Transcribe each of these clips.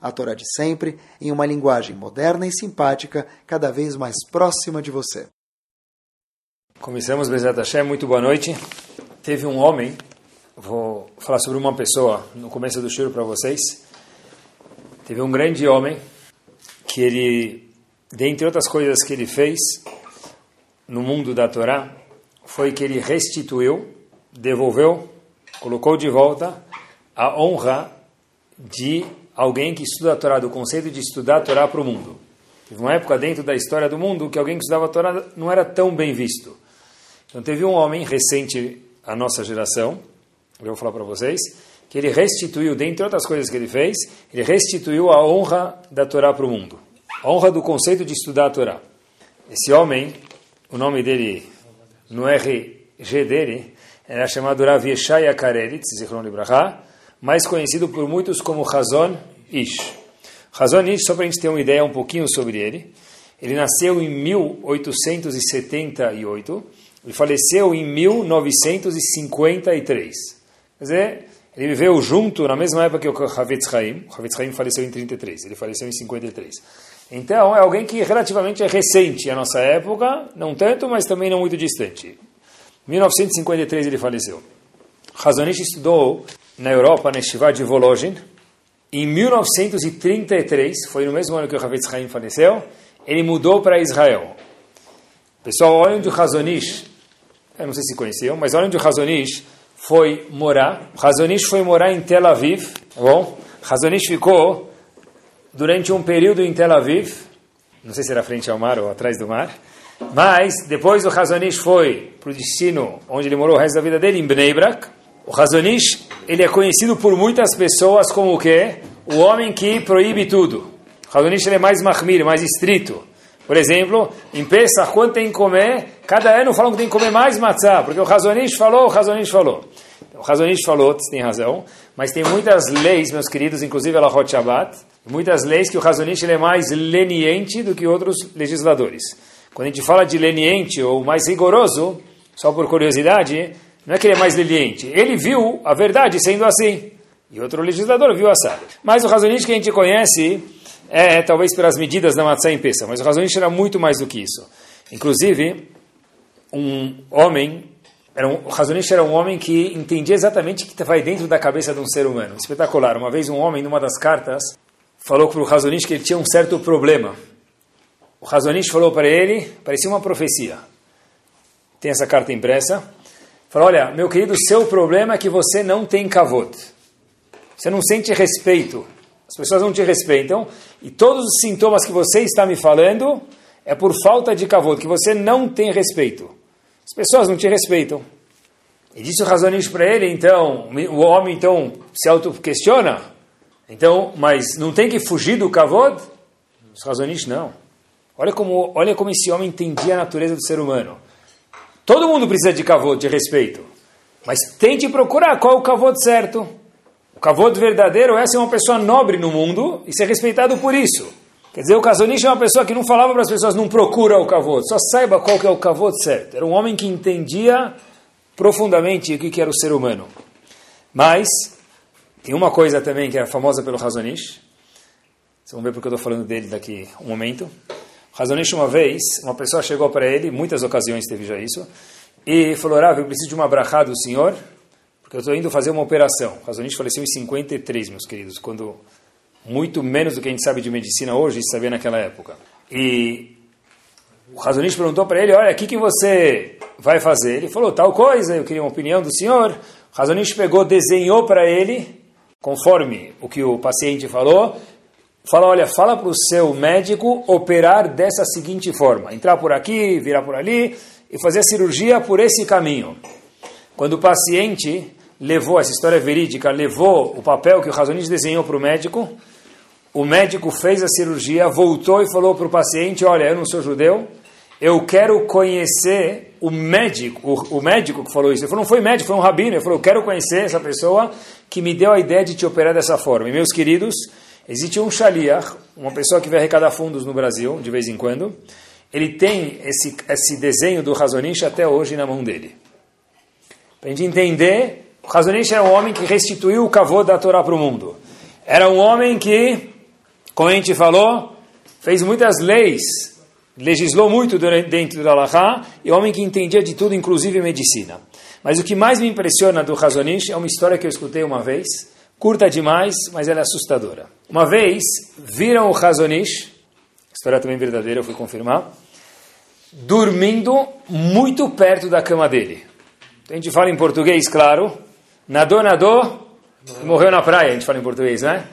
a Torá de sempre, em uma linguagem moderna e simpática, cada vez mais próxima de você. Começamos, Bezat Hashem, muito boa noite. Teve um homem, vou falar sobre uma pessoa no começo do show para vocês. Teve um grande homem que ele, dentre outras coisas que ele fez no mundo da Torá, foi que ele restituiu, devolveu, colocou de volta a honra de alguém que estuda a Torá, do conceito de estudar a Torá para o mundo. Teve uma época dentro da história do mundo que alguém que estudava a Torá não era tão bem visto. Então teve um homem recente, a nossa geração, eu vou falar para vocês, que ele restituiu, dentre outras coisas que ele fez, ele restituiu a honra da Torá para o mundo. A honra do conceito de estudar a Torá. Esse homem, o nome dele, no RG dele, era chamado Rav Yeshaya Kareritz, Zichron Libraha, mais conhecido por muitos como Hazon Ish. Hazon Ish, só para a gente ter uma ideia um pouquinho sobre ele, ele nasceu em 1878 e faleceu em 1953. Quer dizer, ele viveu junto, na mesma época que o Havetz Haim. O Havetz Haim faleceu em 33, ele faleceu em 53. Então, é alguém que relativamente é recente à nossa época, não tanto, mas também não muito distante. Em 1953 ele faleceu. Hazonish estudou na Europa, na Estivá de Volozhin. Em 1933, foi no mesmo ano que o Havetz Haim faleceu, ele mudou para Israel. Pessoal, olha onde o Hazonish, eu não sei se conheciam, mas olha onde o Hazonish foi morar. O Hazonish foi morar em Tel Aviv, tá bom? Hazonish ficou durante um período em Tel Aviv, não sei se era frente ao mar ou atrás do mar, mas depois o Hazonish foi para o destino onde ele morou o resto da vida dele, em Bnei Brak, o Razonish, ele é conhecido por muitas pessoas como o quê? O homem que proíbe tudo. O Razonish ele é mais mahmir, mais estrito. Por exemplo, em Pesach, quando tem que comer, cada ano falam que tem que comer mais matzah, porque o Razonish falou, o Razonish falou. O Razonish falou, você tem razão, mas tem muitas leis, meus queridos, inclusive a Hot Shabbat, muitas leis que o Razonish ele é mais leniente do que outros legisladores. Quando a gente fala de leniente ou mais rigoroso, só por curiosidade, não é que ele é mais leniente. Ele viu a verdade sendo assim. E outro legislador viu assado. Mas o Razonich que a gente conhece é talvez pelas medidas da matzah em. Mas o Razonich era muito mais do que isso. Inclusive, um homem, era um, o Razonich era um homem que entendia exatamente o que vai dentro da cabeça de um ser humano. Espetacular. Uma vez um homem, numa das cartas, falou para o Razonich que ele tinha um certo problema. O Razonich falou para ele, parecia uma profecia. Tem essa carta impressa. Falou, olha, meu querido, seu problema é que você não tem kavod. Você não sente respeito. As pessoas não te respeitam. E todos os sintomas que você está me falando é por falta de kavod, que você não tem respeito. As pessoas não te respeitam. E disse o Razonish para ele, então, o homem então se auto-questiona. Então, mas não tem que fugir do kavod? Os Razonish não. Olha como, olha como esse homem entendia a natureza do ser humano. Todo mundo precisa de kavod, de respeito. Mas tente procurar qual é o kavod certo. O kavod verdadeiro é ser uma pessoa nobre no mundo e ser respeitado por isso. Quer dizer, o Kazonish é uma pessoa que não falava para as pessoas não procura o kavod, só saiba qual que é o kavod certo. Era um homem que entendia profundamente o que era o ser humano. Mas tem uma coisa também que é famosa pelo Razonish. Vocês vão ver porque eu estou falando dele daqui um momento. Razonish, uma vez, uma pessoa chegou para ele, muitas ocasiões teve já isso, e falou, Rav, eu preciso de uma brachá do senhor, porque eu estou indo fazer uma operação. Razonish faleceu em 53, meus queridos, quando muito menos do que a gente sabe de medicina hoje, se sabia naquela época. E o Razonish perguntou para ele, olha, o que, que você vai fazer? Ele falou, tal coisa, eu queria uma opinião do senhor. O Razonish pegou, desenhou para ele, conforme o que o paciente falou, fala, olha, fala para o seu médico operar dessa seguinte forma, entrar por aqui, virar por ali e fazer a cirurgia por esse caminho. Quando o paciente levou, essa história verídica, levou o papel que o Razonish desenhou para o médico, o médico fez a cirurgia, voltou e falou para o paciente, olha, eu não sou judeu, eu quero conhecer o médico, o, o, médico que falou isso. Ele falou, não foi médico, foi um rabino. Ele falou, eu quero conhecer essa pessoa que me deu a ideia de te operar dessa forma. E meus queridos, existe um shaliach, uma pessoa que vai arrecadar fundos no Brasil, de vez em quando. Ele tem esse, esse desenho do Razonish até hoje na mão dele. Para a gente entender, o Razonish era um homem que restituiu o cavô da Torá para o mundo. Era um homem que, como a gente falou, fez muitas leis legislou muito dentro da Allahá, e homem que entendia de tudo, inclusive medicina. Mas o que mais me impressiona do Razonish é uma história que eu escutei uma vez, curta demais, mas ela é assustadora. Uma vez, viram o Razonish, história também verdadeira, eu fui confirmar, dormindo muito perto da cama dele. A gente fala em português, claro, nadou, nadou, morreu na praia, a gente fala em português, né?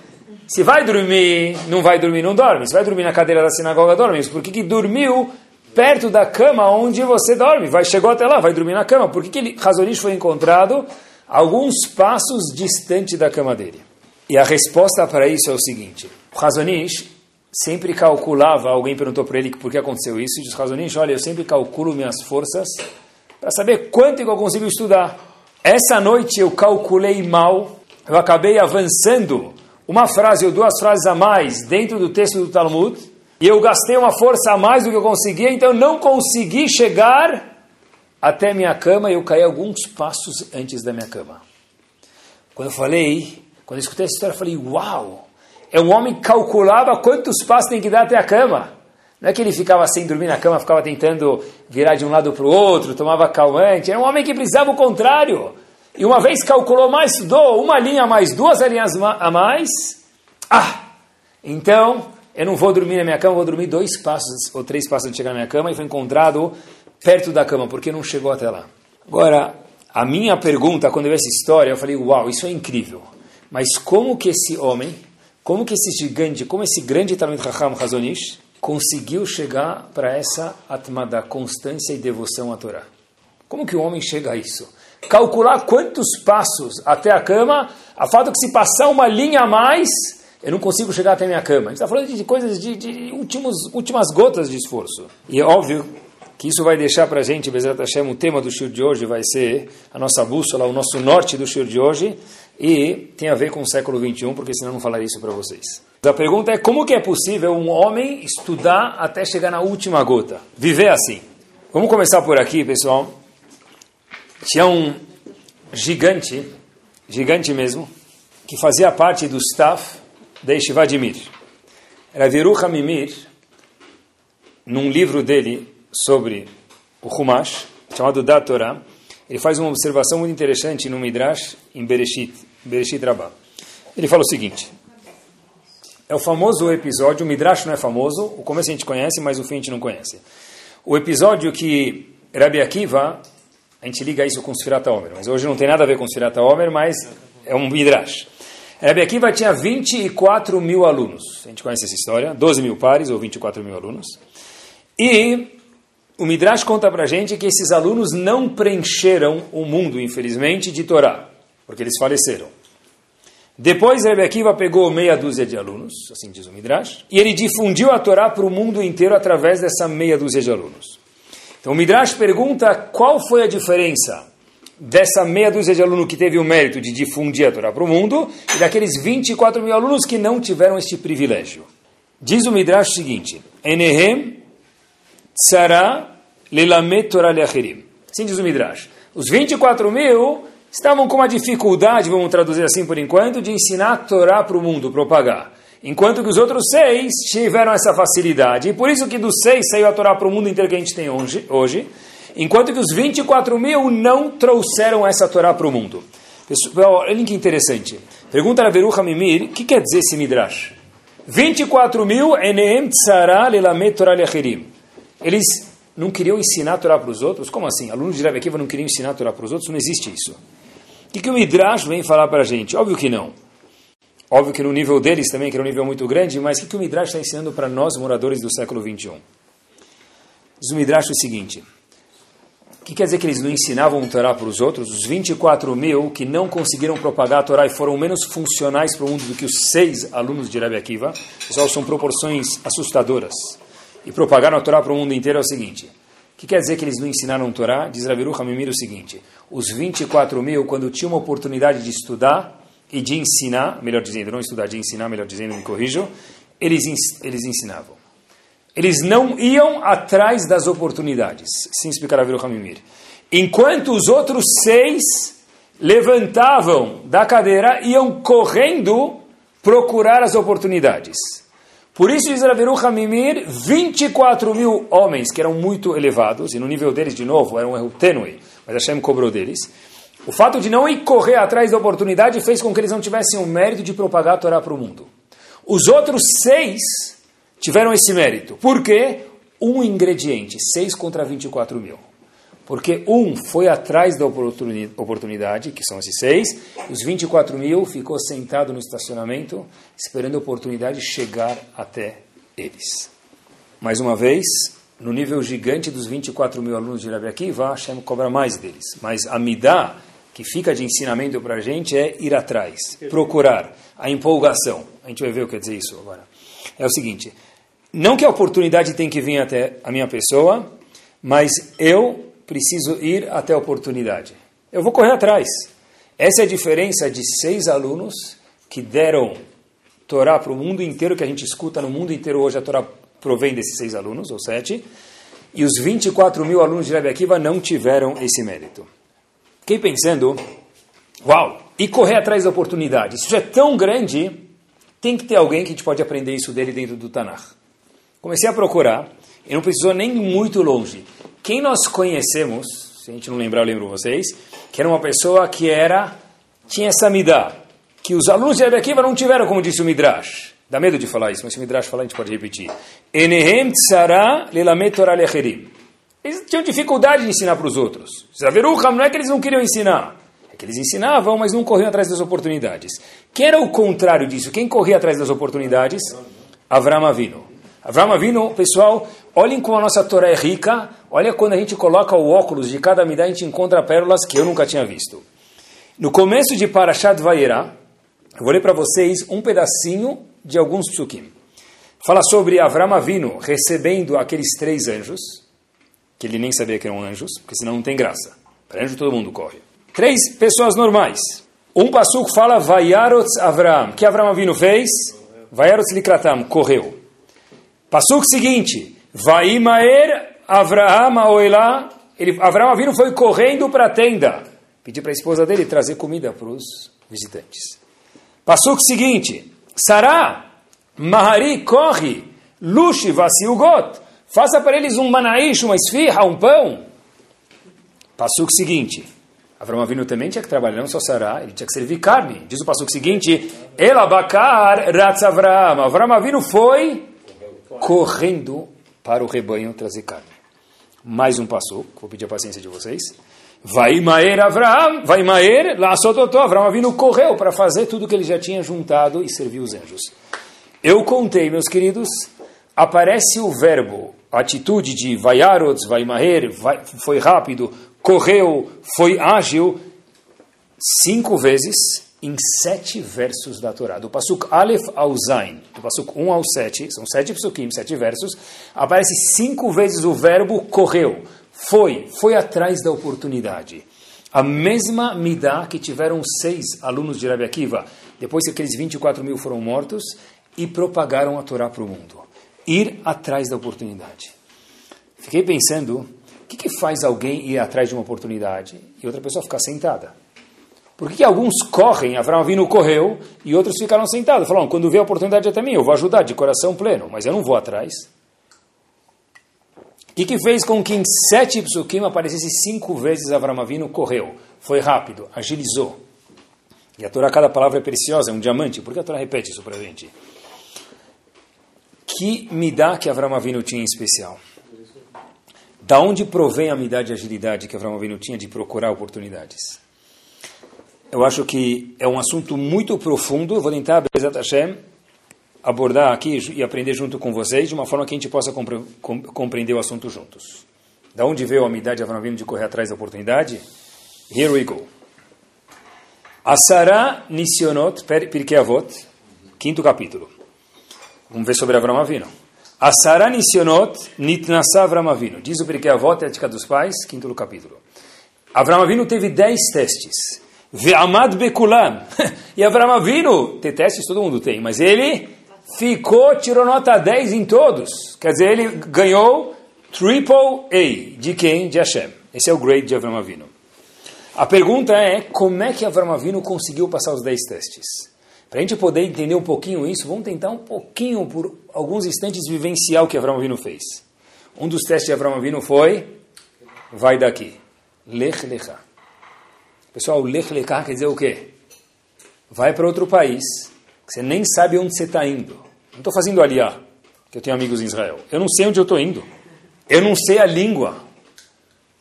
Se vai dormir, não vai dormir, não dorme. Se vai dormir na cadeira da sinagoga, dorme. Por que, que dormiu perto da cama onde você dorme? Vai, chegou até lá, vai dormir na cama. Por que, que ele, Razonish foi encontrado alguns passos distante da cama dele? E a resposta para isso é o seguinte: Razonish sempre calculava, alguém perguntou para ele por que aconteceu isso, e disse, Razonish, olha, eu sempre calculo minhas forças para saber quanto eu consigo estudar. Essa noite eu calculei mal, eu acabei avançando uma frase ou duas frases a mais dentro do texto do Talmud, e eu gastei uma força a mais do que eu conseguia, então eu não consegui chegar até minha cama e eu caí alguns passos antes da minha cama. Quando eu falei, quando eu escutei essa história, eu falei, uau! É um homem que calculava quantos passos tem que dar até a cama. Não é que ele ficava sem dormir na cama, ficava tentando virar de um lado para o outro, tomava calmante. Era um homem que precisava o contrário. E uma vez calculou mais, estudou uma linha a mais, duas linhas a mais. Ah, então eu não vou dormir na minha cama, vou dormir dois passos ou três passos de chegar na minha cama e foi encontrado perto da cama, porque não chegou até lá. Agora, a minha pergunta, quando eu vi essa história, eu falei, uau, isso é incrível. Mas como que esse homem, como que esse gigante, como esse grande talento Raham Hazonish, conseguiu chegar para essa atmada, constância e devoção à Torá? Como que o homem chega a isso? calcular quantos passos até a cama, a fato que se passar uma linha a mais, eu não consigo chegar até a minha cama. A gente está falando de coisas de, de últimos, últimas gotas de esforço. E é óbvio que isso vai deixar para a gente, Bezerra Hashem, o tema do show de hoje vai ser a nossa bússola, o nosso norte do show de hoje, e tem a ver com o século 21, porque senão eu não falaria isso para vocês. A pergunta é como que é possível um homem estudar até chegar na última gota? Viver assim. Vamos começar por aqui, pessoal. Tinha um gigante, gigante mesmo, que fazia parte do staff da Yeshiva de. Era Viruha Mimir, num livro dele sobre o Humash, chamado Da Torah, ele faz uma observação muito interessante no Midrash, em Bereshit, Bereshit Rabbah. Ele fala o seguinte, é o famoso episódio, o Midrash não é famoso, o começo a gente conhece, mas o fim a gente não conhece. O episódio que Rabbi Akiva a gente liga isso com Sfirata Omer, mas hoje não tem nada a ver com Sfirata Omer, mas é um Midrash. Rabi Akiva tinha 24 mil alunos, a gente conhece essa história, 12 mil pares ou 24 mil alunos, e o Midrash conta pra gente que esses alunos não preencheram o mundo, infelizmente, de Torá, porque eles faleceram. Depois Rebbe Akiva pegou meia dúzia de alunos, assim diz o Midrash, e ele difundiu a Torá para o mundo inteiro através dessa meia dúzia de alunos. Então o Midrash pergunta qual foi a diferença dessa meia dúzia de alunos que teve o mérito de difundir a Torá para o mundo e daqueles 24 mil alunos que não tiveram este privilégio. Diz o Midrash o seguinte: Enehem tsara lelamet Torah leacherim. Assim diz o Midrash. Os 24 mil estavam com uma dificuldade, vamos traduzir assim por enquanto, de ensinar a Torá para o mundo, propagar enquanto que os outros seis tiveram essa facilidade. E por isso que dos seis saiu a Torá para o mundo inteiro que a gente tem hoje, hoje enquanto que os 24 mil não trouxeram essa Torá para o mundo. Pessoal, olha que interessante. Pergunta a Veruha Mimir, o que quer dizer esse Midrash? 24 mil eneem tzara lelamet Torah. Eles não queriam ensinar a Torá para os outros? Como assim? Alunos de Rebbe Akiva não queriam ensinar a Torá para os outros? Não existe isso. O que, que o Midrash vem falar para a gente? Óbvio que não. Óbvio que no nível deles também, que era um nível muito grande, mas o que, que o Midrash está ensinando para nós, moradores do século 21? Diz o Midrash o seguinte: O que quer dizer que eles não ensinavam a Torá para os outros? Os 24 mil que não conseguiram propagar a Torá e foram menos funcionais para o mundo do que os seis alunos de Rabi Akiva, pessoal, são proporções assustadoras. E propagaram a Torá para o mundo inteiro é o seguinte. O que quer dizer que eles não ensinaram a Torá? Diz Rabiru Hamimir o seguinte. Os 24 mil, quando tinham uma oportunidade de estudar e de ensinar, melhor dizendo, não estudar, de ensinar, melhor dizendo, me corrijo, eles, eles ensinavam. Eles não iam atrás das oportunidades. Sim, explicará Viru Hamimir. Enquanto os outros seis levantavam da cadeira, iam correndo procurar as oportunidades. Por isso, diz Raviru Hamimir, 24 mil homens, que eram muito elevados, e no nível deles, de novo, era um erro tênue, mas Hashem cobrou deles. O fato de não ir correr atrás da oportunidade fez com que eles não tivessem o mérito de propagar a Torá para o mundo. Os outros seis tiveram esse mérito. Por quê? Um ingrediente, 6 contra 24 mil. Porque um foi atrás da oportunidade, que são esses seis, os 24 mil ficou sentado no estacionamento, esperando a oportunidade chegar até eles. Mais uma vez, no nível gigante dos 24 mil alunos de Rabi Akiva, Hashem cobra mais deles. Mas a midá, que fica de ensinamento para a gente, é ir atrás, procurar, a empolgação. A gente vai ver o que quer dizer isso agora. É o seguinte, não que a oportunidade tem que vir até a minha pessoa, mas eu preciso ir até a oportunidade. Eu vou correr atrás. Essa é a diferença de seis alunos que deram Torá para o mundo inteiro, que a gente escuta no mundo inteiro hoje, a Torá provém desses seis alunos, ou sete, e os 24 mil alunos de Rebbe Akiva não tiveram esse mérito. Fiquei pensando, uau, e correr atrás da oportunidade. Isso é tão grande, tem que ter alguém que a gente pode aprender isso dele dentro do Tanakh. Comecei a procurar, e não precisou nem muito longe. Quem nós conhecemos, se a gente não lembrar, eu lembro vocês, que era uma pessoa que era, tinha essa midá, que os alunos de Akiva não tiveram, como disse o Midrash. Dá medo de falar isso, mas se o Midrash falar, a gente pode repetir. Enehem tsara lelamet Torah lecherim. Eles tinham dificuldade de ensinar para os outros. Zaverucham não é que eles não queriam ensinar, é que eles ensinavam, mas não corriam atrás das oportunidades. Quem era o contrário disso? Quem corria atrás das oportunidades? Avram Avinu. Avram Avinu, pessoal, olhem como a nossa Torá é rica. Olha quando a gente coloca o óculos de cada midá, a gente encontra pérolas que eu nunca tinha visto. No começo de Parashat Vayera, eu vou ler para vocês um pedacinho de alguns psukim. Fala sobre Avram Avinu recebendo aqueles três anjos, que ele nem sabia que eram anjos, porque senão não tem graça. Para anjo todo mundo corre. Três pessoas normais. Um passuco fala Vayarotz Avram. O que Avram Avinu fez? Vayarotz Likratam, correu. Passuco seguinte, Vaimaer Avraham Oelá, ele, Avraham Avinu foi correndo para a tenda, pediu para a esposa dele trazer comida para os visitantes. Passuco seguinte, Sará, Mahari, corre, Lushi, Vasiugot, faça para eles um manaish, uma esfirra, um pão. Passuco seguinte, Avram Avinu também tinha que trabalhar, não só Sará, ele tinha que servir carne. Diz o passuco seguinte, Elabakar Ratz Avram, Avram Avinu foi correndo para o rebanho trazer carne. Mais um passo, vou pedir a paciência de vocês. Vai Maer Avraham, vai Maer, lá Sototó, Avraham vindo correu para fazer tudo que ele já tinha juntado e servir os anjos. Eu contei, meus queridos, aparece o verbo, a atitude de Vaiarods, vai Maer, foi rápido, correu, foi ágil, cinco vezes em sete versos da Torá. Do Pasuk Aleph ao Zain, do Pasuk 1 ao 7, são sete Pasukim, sete versos, aparece cinco vezes o verbo correu, foi, foi atrás da oportunidade. A mesma midá que tiveram seis alunos de Rabi Akiva, depois que aqueles 24 mil foram mortos, e propagaram a Torá para o mundo. Ir atrás da oportunidade. Fiquei pensando, o que, que faz alguém ir atrás de uma oportunidade e outra pessoa ficar sentada? Por que, alguns correm, Avram Avinu correu, e outros ficaram sentados? Falaram, quando vê a oportunidade até mim, eu vou ajudar de coração pleno, mas eu não vou atrás. O que, que fez com que em sete psukim aparecesse cinco vezes Avram Avinu correu? Foi rápido, agilizou. E a Torá, cada palavra é preciosa, é um diamante. Por que a Torá repete isso para a gente? Que midá que Avram Avinu tinha em especial? Da onde provém a midá de agilidade que Avram Avinu tinha de procurar oportunidades? Eu acho que é um assunto muito profundo. Vou tentar, Bezat Hashem, abordar aqui e aprender junto com vocês, de uma forma que a gente possa compre compreender o assunto juntos. Da onde veio a umidade de Avram de correr atrás da oportunidade? Here we go. Asara Nisionot Pirkei Avot, quinto capítulo. Vamos ver sobre Avram Avinu. Asara Nisionot Nitnasa Avram Avinu. Diz o Pirkei Avot, Ética dos Pais, quinto capítulo. Avram Avinu teve dez testes. Ve'amad Bekulam. e Avram Avinu, tem testes, todo mundo tem, mas ele ficou, tirou nota 10 em todos. Quer dizer, ele ganhou Triple A. De quem? De Hashem. Esse é o grade de Avram Avinu. A pergunta é, como é que Avram Avinu conseguiu passar os 10 testes? Para a gente poder entender um pouquinho isso, vamos tentar um pouquinho, por alguns instantes, vivenciar o que Avram Avinu fez. Um dos testes de Avram Avinu foi, vai daqui. Lech Lecha. Pessoal, Lech quer dizer o quê? Vai para outro país, que você nem sabe onde você está indo. Não estou fazendo aliá, que eu tenho amigos em Israel. Eu não sei onde eu estou indo. Eu não sei a língua.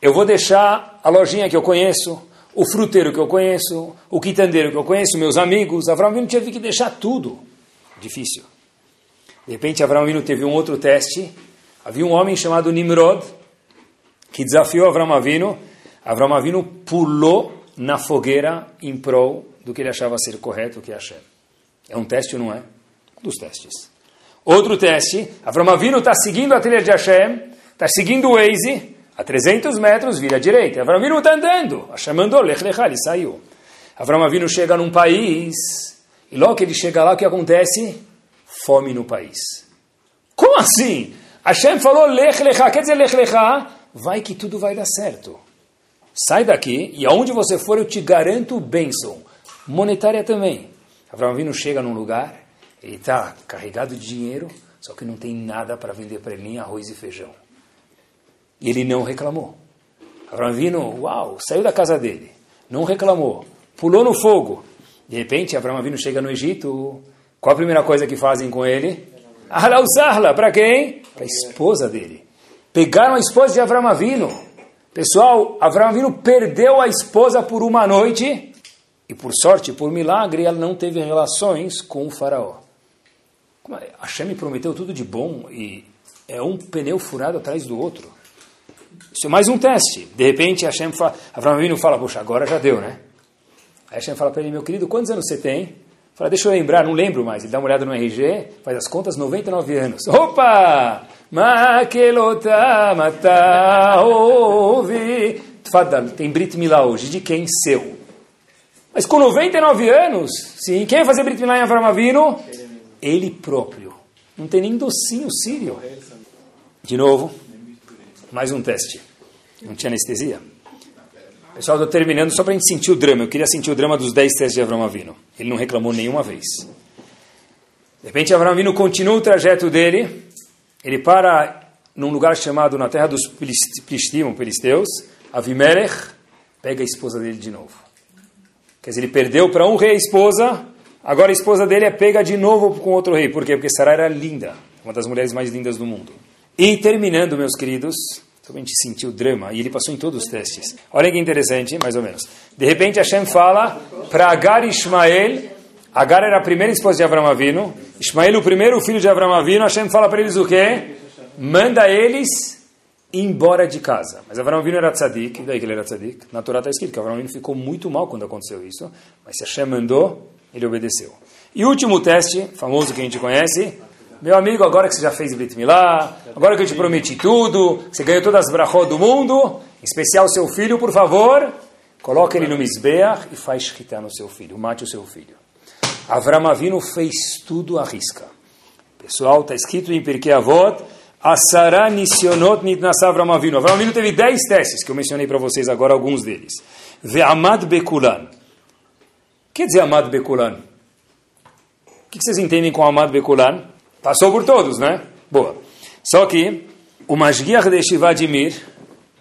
Eu vou deixar a lojinha que eu conheço, o fruteiro que eu conheço, o quitandeiro que eu conheço, meus amigos. Avram Avinu teve que deixar tudo. Difícil. De repente, Avram Avinu teve um outro teste. Havia um homem chamado Nimrod, que desafiou Avram Avinu. Avram Avinu pulou na fogueira em prol do que ele achava ser correto, que é Hashem. É um teste ou não é? Um dos testes. Outro teste, Avram Avinu está seguindo a trilha de Hashem, Está seguindo o Waze, a 300 metros, vira à direita. Avram Avinu está andando. Hashem mandou, lech lechá, ele saiu. Avram Avinu chega num país, e logo que ele chega lá, o que acontece? Fome no país. Como assim? Hashem falou, lech lechá, quer dizer lech lechá? Vai que tudo vai dar certo. Sai daqui, e aonde você for, eu te garanto bênção. Monetária também. Avinu chega num lugar, ele está carregado de dinheiro, só que não tem nada para vender para ele, nem arroz e feijão. E ele não reclamou. Avinu, uau, saiu da casa dele, não reclamou, pulou no fogo. De repente, Avinu chega no Egito, qual a primeira coisa que fazem com ele? Ahla para quem? Para a esposa dele. Pegaram a esposa de Avinu. Pessoal, Avram Avinu perdeu a esposa por uma noite e por sorte, por milagre, ela não teve relações com o faraó. É? Hashem me prometeu tudo de bom e é um pneu furado atrás do outro. Isso é mais um teste. De repente, Hashem fala, Avraham Avinu fala, poxa, agora já deu, né? Aí Hashem fala para ele, meu querido, quantos anos você tem? Fala, deixa eu lembrar, não lembro mais. Ele dá uma olhada no RG, faz as contas, 99 anos. Opa! Makelota mata ouvi. Fadal, tem Brit Milá hoje. De quem? Seu. Mas com 99 anos, sim, quem vai fazer Brit Milá em Avram Avinu? Ele próprio. Não tem nem docinho sírio. De novo, mais um teste. Não tinha anestesia. Pessoal, estou terminando só para a gente sentir o drama. Eu queria sentir o drama dos 10 testes de Avram Avino. Ele não reclamou nenhuma vez. De repente, Avram Avino continua o trajeto dele. Ele para num lugar chamado na terra dos Plistim, Filisteus. Avimelech pega a esposa dele de novo. Quer dizer, ele perdeu para um rei a esposa, agora a esposa dele é pega de novo com outro rei. Por quê? Porque Sarah era linda, uma das mulheres mais lindas do mundo. E terminando, meus queridos, somente sentiu o drama, e ele passou em todos os testes. Olha que interessante, mais ou menos. De repente, Hashem fala para Agar Ishmael, Agar era a primeira esposa de Avram Avinu, Ishmael o primeiro filho de Avram Avinu, Hashem fala para eles o quê? Manda eles embora de casa. Mas Avram Avinu era tzadik, daí que ele era tzadik. Na Torá está escrito que Avram Avinu ficou muito mal quando aconteceu isso, mas se Hashem mandou, ele obedeceu. E último teste, famoso que a gente conhece, meu amigo, agora que você já fez Brit Milá, agora que eu te prometi tudo, você ganhou todas as brachot do mundo, em especial seu filho, por favor, coloque ele no Mizbeach e faz shkita no seu filho, mate o seu filho. Avram Avinu fez tudo à risca. Pessoal, está escrito em Pirkei Avot, Asara Nisionot Nitnasa Avram Avinu. Avram Avinu teve 10 testes, que eu mencionei para vocês agora, alguns deles. Ve'amad Bekulan. O que quer dizer Amad Bekulan? O que vocês entendem com Amad Bekulan? Passou por todos, né? Boa. Só que o Mashgiach de Shivadimir,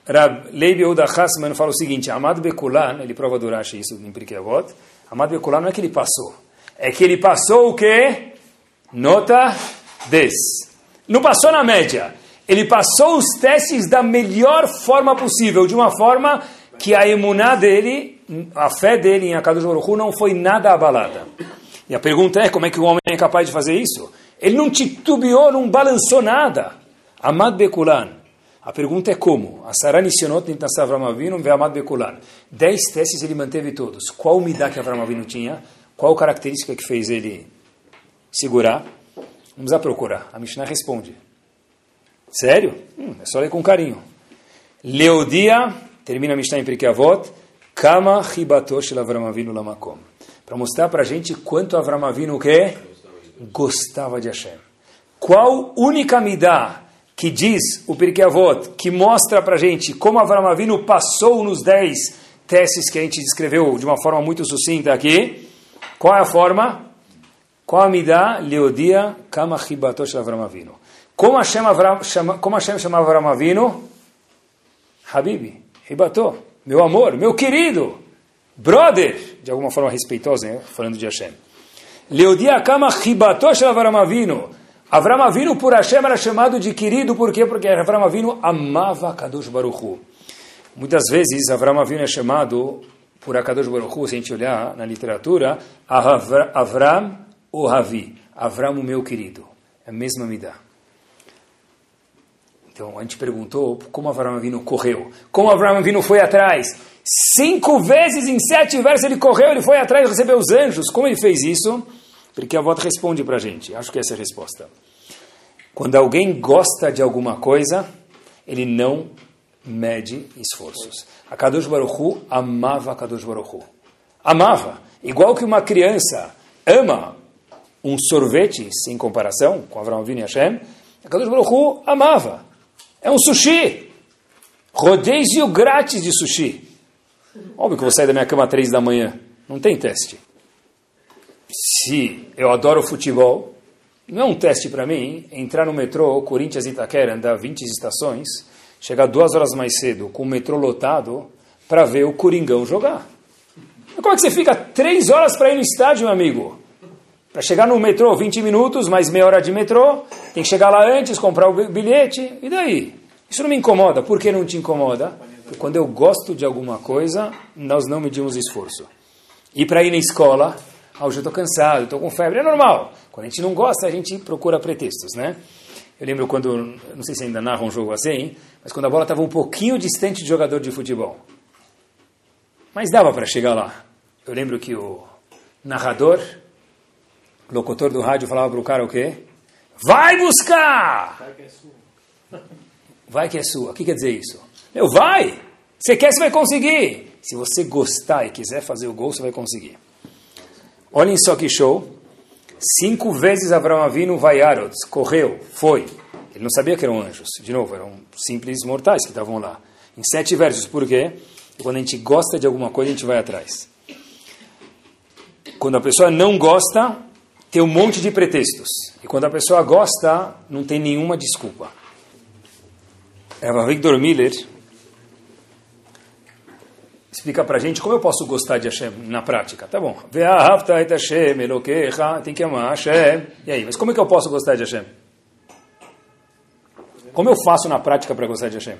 Rab Leib Yehuda Hassman, fala o seguinte, Amad Bekulan, ele prova do Rashi isso em Pirkei Avot, Amad Bekulan não é que ele passou, é que ele passou o quê? Nota 10. Não passou na média, ele passou os testes da melhor forma possível, de uma forma que a emuná dele, a fé dele em Akadosh Baruch não foi nada abalada. E a pergunta é, como é que o homem é capaz de fazer isso? Ele não titubeou, não balançou nada. Amad Bekulan. A pergunta é como? A Sarah Nissionot Nitnasav Avramavinu Ve'amad Bekulan. Dez testes ele manteve todos. Qual umidá que Avramavinu tinha? Qual característica que fez ele segurar? Vamos a procurar. A Mishnah responde. Sério? Hum, é só ler com carinho. Leodia, termina a Mishnah em Pirkei Kama Chibatosh Avramavinu Lamakom. Para mostrar para a gente quanto Avramavinu que gostava de Hashem. Qual única midá que diz o Pirkei Avot, que mostra para a gente como Avram Avinu passou nos dez testes que a gente descreveu de uma forma muito sucinta aqui. Qual é a forma? Qual a midá? Leodia kama chibatosh Avram Avinu. Como Hashem, Avram, chama, como Hashem chamava Avram Avinu? Habibi, ribató, meu amor, meu querido, brother, de alguma forma respeitosa, né? falando de Hashem. Leodia kama chibatosh Avram Avinu. Avram Avinu por Hashem era chamado de querido, por quê? Porque Avram Avinu amava Kadosh Baruch Hu. Muitas vezes Avram Avinu é chamado por Akadosh Baruch Hu, se a gente olhar na literatura, Avram ou Ravi, Avram o meu querido, é a mesma midá. Então a gente perguntou como Avram Avinu correu, como Avram Avinu foi atrás. Cinco vezes em sete versos ele correu, ele foi atrás, recebeu os anjos. Como ele fez isso? Porque a volta responde para a gente. Acho que essa é a resposta. Quando alguém gosta de alguma coisa, ele não mede esforços. A Kadosh Baruch Hu amava a Kadosh Baruch Hu. Amava. Igual que uma criança ama um sorvete, sem comparação com Avraham Avinu e Hashem, a Kadosh Baruch Hu amava. É um sushi. Rodízio grátis de sushi. Óbvio que eu vou sair da minha cama às três da manhã. Não tem teste se eu adoro futebol, não é um teste para mim entrar no metrô Corinthians Itaquera, andar 20 estações, chegar duas horas mais cedo com o metrô lotado para ver o Coringão jogar. Como é que você fica três horas para ir no estádio, meu amigo? Para chegar no metrô, 20 minutos, mais meia hora de metrô, tem que chegar lá antes, comprar o bilhete, e daí? Isso não me incomoda. Por que não te incomoda? Porque quando eu gosto de alguma coisa, nós não medimos esforço. E para ir na escola, ah, hoje eu estou cansado, estou com febre, é normal. Quando a gente não gosta, a gente procura pretextos, né? Eu lembro quando, não sei se ainda narra um jogo assim, mas quando a bola estava um pouquinho distante de jogador de futebol. Mas dava para chegar lá. Eu lembro que o narrador, locutor do rádio, falava para o cara o quê? Vai buscar! Vai que é sua. Vai que é sua. O que quer dizer isso? Meu, vai! Você quer, você vai conseguir. Se você gostar e quiser fazer o gol, você vai conseguir. Olhem só que show. Cinco vezes Abraão Avinu vaiarot, correu, foi. Ele não sabia que eram anjos. De novo, eram simples mortais que estavam lá. Em sete versos, por quê? Quando a gente gosta de alguma coisa, a gente vai atrás. Quando a pessoa não gosta, tem um monte de pretextos. E quando a pessoa gosta, não tem nenhuma desculpa. Victor Miller, explica para a gente como eu posso gostar de Hashem na prática. Tá bom. Tem que amar Hashem. E aí, mas como é que eu posso gostar de Hashem? Como eu faço na prática para gostar de Hashem?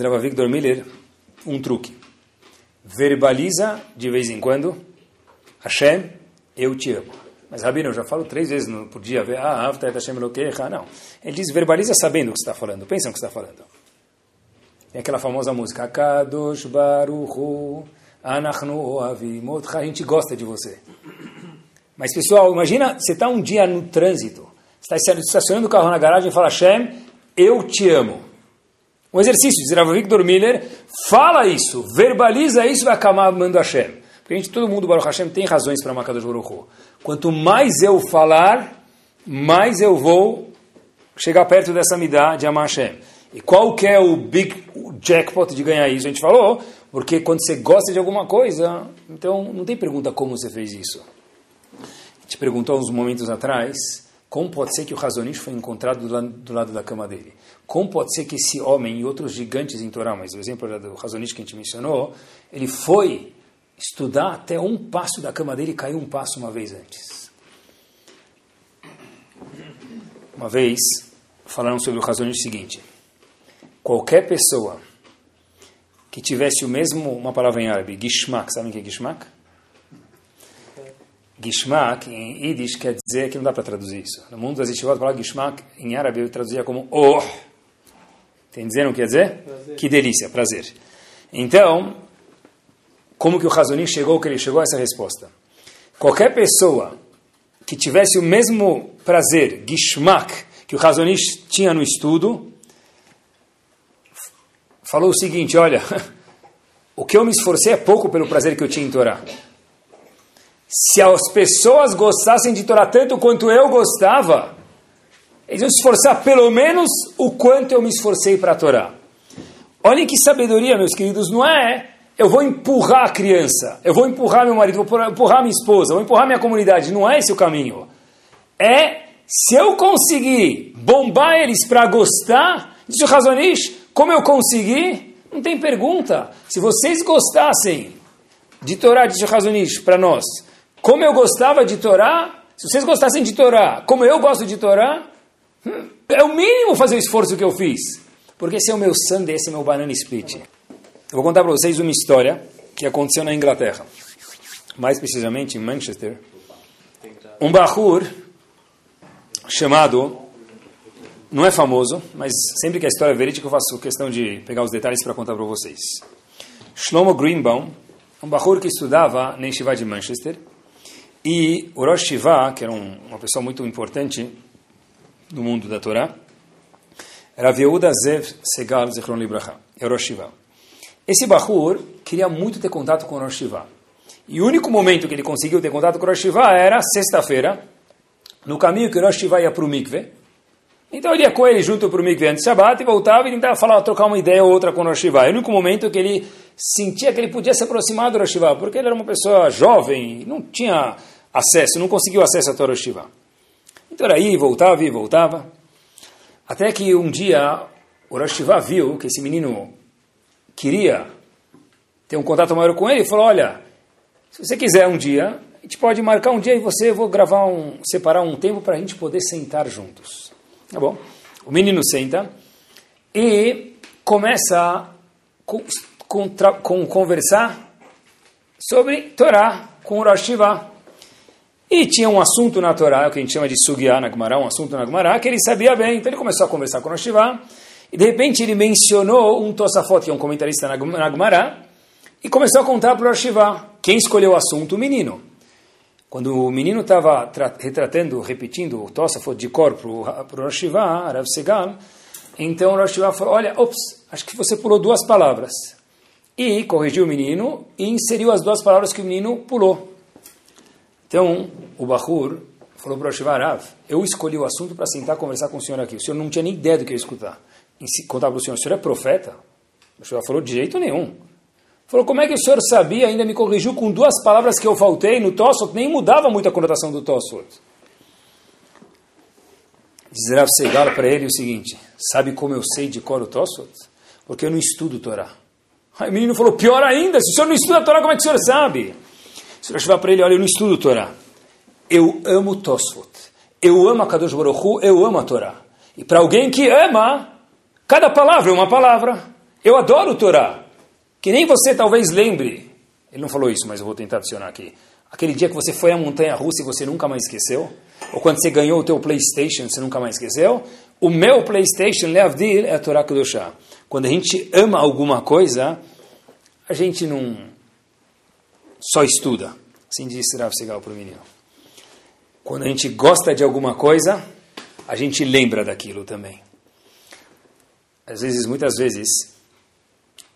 Rav Victor Miller, um truque. Verbaliza de vez em quando, Hashem, eu te amo. Mas, Rabino, eu já falo três vezes por dia, não. Ele diz, verbaliza sabendo o que está falando, pensa no que está falando. Tem aquela famosa música, Kadosh Baruchu Anachnu Oavimot. A gente gosta de você. Mas, pessoal, imagina, você está um dia no trânsito, está estacionando o carro na garagem e fala, Hashem, eu te amo. Um exercício, diz Rav Victor Miller, fala isso, verbaliza isso vai acabar amando Hashem. Porque a gente, todo mundo, Baruch Hashem, tem razões para amar Kadosh Quanto mais eu falar, mais eu vou chegar perto dessa midá de amar Hashem. E qual que é o big jackpot de ganhar isso? A gente falou, porque quando você gosta de alguma coisa, então não tem pergunta como você fez isso. A gente perguntou uns momentos atrás, como pode ser que o Razonish foi encontrado do lado, do lado, da cama dele? Como pode ser que esse homem e outros gigantes em Torá, mas o exemplo do Razonish que a gente mencionou, ele foi estudar até um passo da cama dele e caiu um passo uma vez antes. Uma vez, falaram sobre o Razonish seguinte, qualquer pessoa que tivesse o mesmo, uma palavra em árabe, gishmak, sabem o que é gishmak? Gishmak, em Yiddish, quer dizer que não dá para traduzir isso. No mundo das estivas, a palavra gishmak, em árabe, eu traduzia como oh. Entenderam o que quer dizer? Prazer. Que delícia, prazer. Então, como que o Razonish chegou que ele chegou a essa resposta? Qualquer pessoa que tivesse o mesmo prazer, gishmak, que o Razonish tinha no estudo, falou o seguinte, olha, o que eu me esforcei é pouco pelo prazer que eu tinha em Torá. Se as pessoas gostassem de Torá tanto quanto eu gostava, eles iam se esforçar pelo menos o quanto eu me esforcei para a Torá. Olhem que sabedoria, meus queridos, não é eu vou empurrar a criança, eu vou empurrar meu marido, vou empurrar minha esposa, vou empurrar minha comunidade. Não é esse o caminho. É se eu conseguir bombar eles para gostar, disse o Razonish, como eu consegui? Não tem pergunta. Se vocês gostassem de Torá, disse o Razonish para nós, como eu gostava de Torá, se vocês gostassem de Torá, como eu gosto de Torá, hum, é o mínimo fazer o esforço que eu fiz. Porque esse é o meu sundae, esse é o meu banana split. Eu vou contar para vocês uma história que aconteceu na Inglaterra. Mais precisamente em Manchester. Um bahur chamado, não é famoso, mas sempre que a história é verídica eu faço questão de pegar os detalhes para contar para vocês. Shlomo Greenbaum, um bahur que estudava na Yeshiva de Manchester, e o Rosh Shiva, que era um, uma pessoa muito importante no mundo da Torá, era Viúda Zev Segal Zichron Libraha, é Rosh Shiva. Esse Bahur queria muito ter contato com o Rosh Shiva. E o único momento que ele conseguiu ter contato com o Rosh Shiva era sexta-feira, no caminho que o Rosh Shiva ia para o mikve. Então ele ia com ele junto para o mikve antes do Shabbat e voltava e tentava falar, trocar uma ideia ou outra com o Rosh. É o único momento que ele sentia que ele podia se aproximar do Rosh porque ele era uma pessoa jovem, não tinha acesso, não conseguiu acesso a Torah Shiva. Então era aí, voltava e voltava. Até que um dia o Rosh viu que esse menino queria ter um contato maior com ele, falou, olha, se você quiser um dia, a gente pode marcar um dia e você, vou gravar um, separar um tempo para a gente poder sentar juntos. Tá bom? O menino senta e começa a com, conversar sobre Torá com o Rosh. E tinha um assunto na Torá, que a gente chama de Sugya na Gemara, um assunto na Gemara, que ele sabia bem. Então ele começou a conversar com o Rosh. E de repente ele mencionou um Tosafot, que é um comentarista na, na e começou a contar para o Arshivá. Quem escolheu o assunto? O menino. Quando o menino estava retratando, repetindo o Tosafot de cor para o Arshivá, Rav Segal, então o Arshivá falou, olha, ops, acho que você pulou duas palavras. E corrigiu o menino e inseriu as duas palavras que o menino pulou. Então, o Bahur falou para o Arshivá, Rav, eu escolhi o assunto para sentar conversar com o senhor aqui. O senhor não tinha nem ideia do que eu ia escutar contar para o senhor, o senhor é profeta? O senhor falou, de jeito nenhum. Falou, como é que o senhor sabia, ainda me corrigiu com duas palavras que eu faltei no Tossot, nem mudava muito a conotação do Tossot. Diz Rav Segal para ele o seguinte, sabe como eu sei de cor o Tossot? Porque eu não estudo Torá. Aí o menino falou, pior ainda, se o senhor não estuda Torá, como é que o senhor sabe? O senhor vai para ele, olha, eu não estudo Torá. Eu amo Tosfot. Eu amo a Kadosh Baruch Hu, eu amo a Torá. E para alguém que ama, Cada palavra é uma palavra. Eu adoro Torá. Que nem você talvez lembre. Ele não falou isso, mas eu vou tentar adicionar aqui. Aquele dia que você foi à montanha russa e você nunca mais esqueceu. Ou quando você ganhou o teu Playstation, você nunca mais esqueceu. O meu Playstation, Leavdil, é a Torá Kedoshá. Quando a gente ama alguma coisa, a gente não só estuda. Assim disse Rav Segal para o menino. Quando a gente gosta de alguma coisa, a gente lembra daquilo também às vezes, muitas vezes,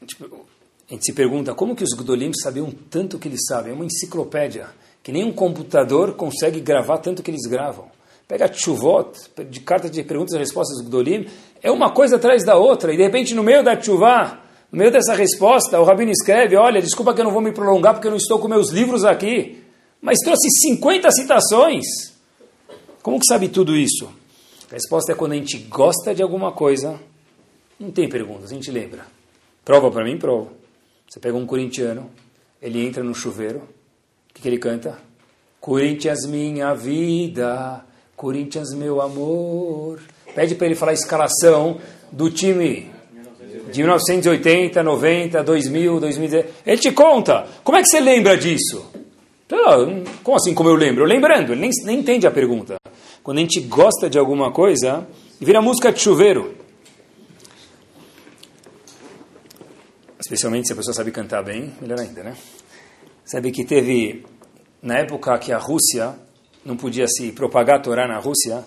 tipo, a gente se pergunta como que os Gdolim sabiam tanto que eles sabem. É uma enciclopédia, que nem um computador consegue gravar tanto que eles gravam. Pega chuvot, de carta de perguntas e respostas do Gdolim, é uma coisa atrás da outra, e de repente no meio da chuvá, no meio dessa resposta, o Rabino escreve, olha, desculpa que eu não vou me prolongar porque eu não estou com meus livros aqui, mas trouxe 50 citações. Como que sabe tudo isso? A resposta é quando a gente gosta de alguma coisa, não tem perguntas, a gente lembra. Prova para mim, prova. Você pega um corintiano, ele entra no chuveiro, o que, que ele canta? Corinthians, minha vida, Corinthians, meu amor. Pede para ele falar a escalação do time de 1980, 90, 2000, 2010. Ele te conta. Como é que você lembra disso? Como assim, como eu lembro? Lembrando, ele nem, nem entende a pergunta. Quando a gente gosta de alguma coisa, vira música de chuveiro. Especialmente se a pessoa sabe cantar bem, melhor ainda, né? Sabe que teve, na época que a Rússia não podia se propagar a Torá na Rússia,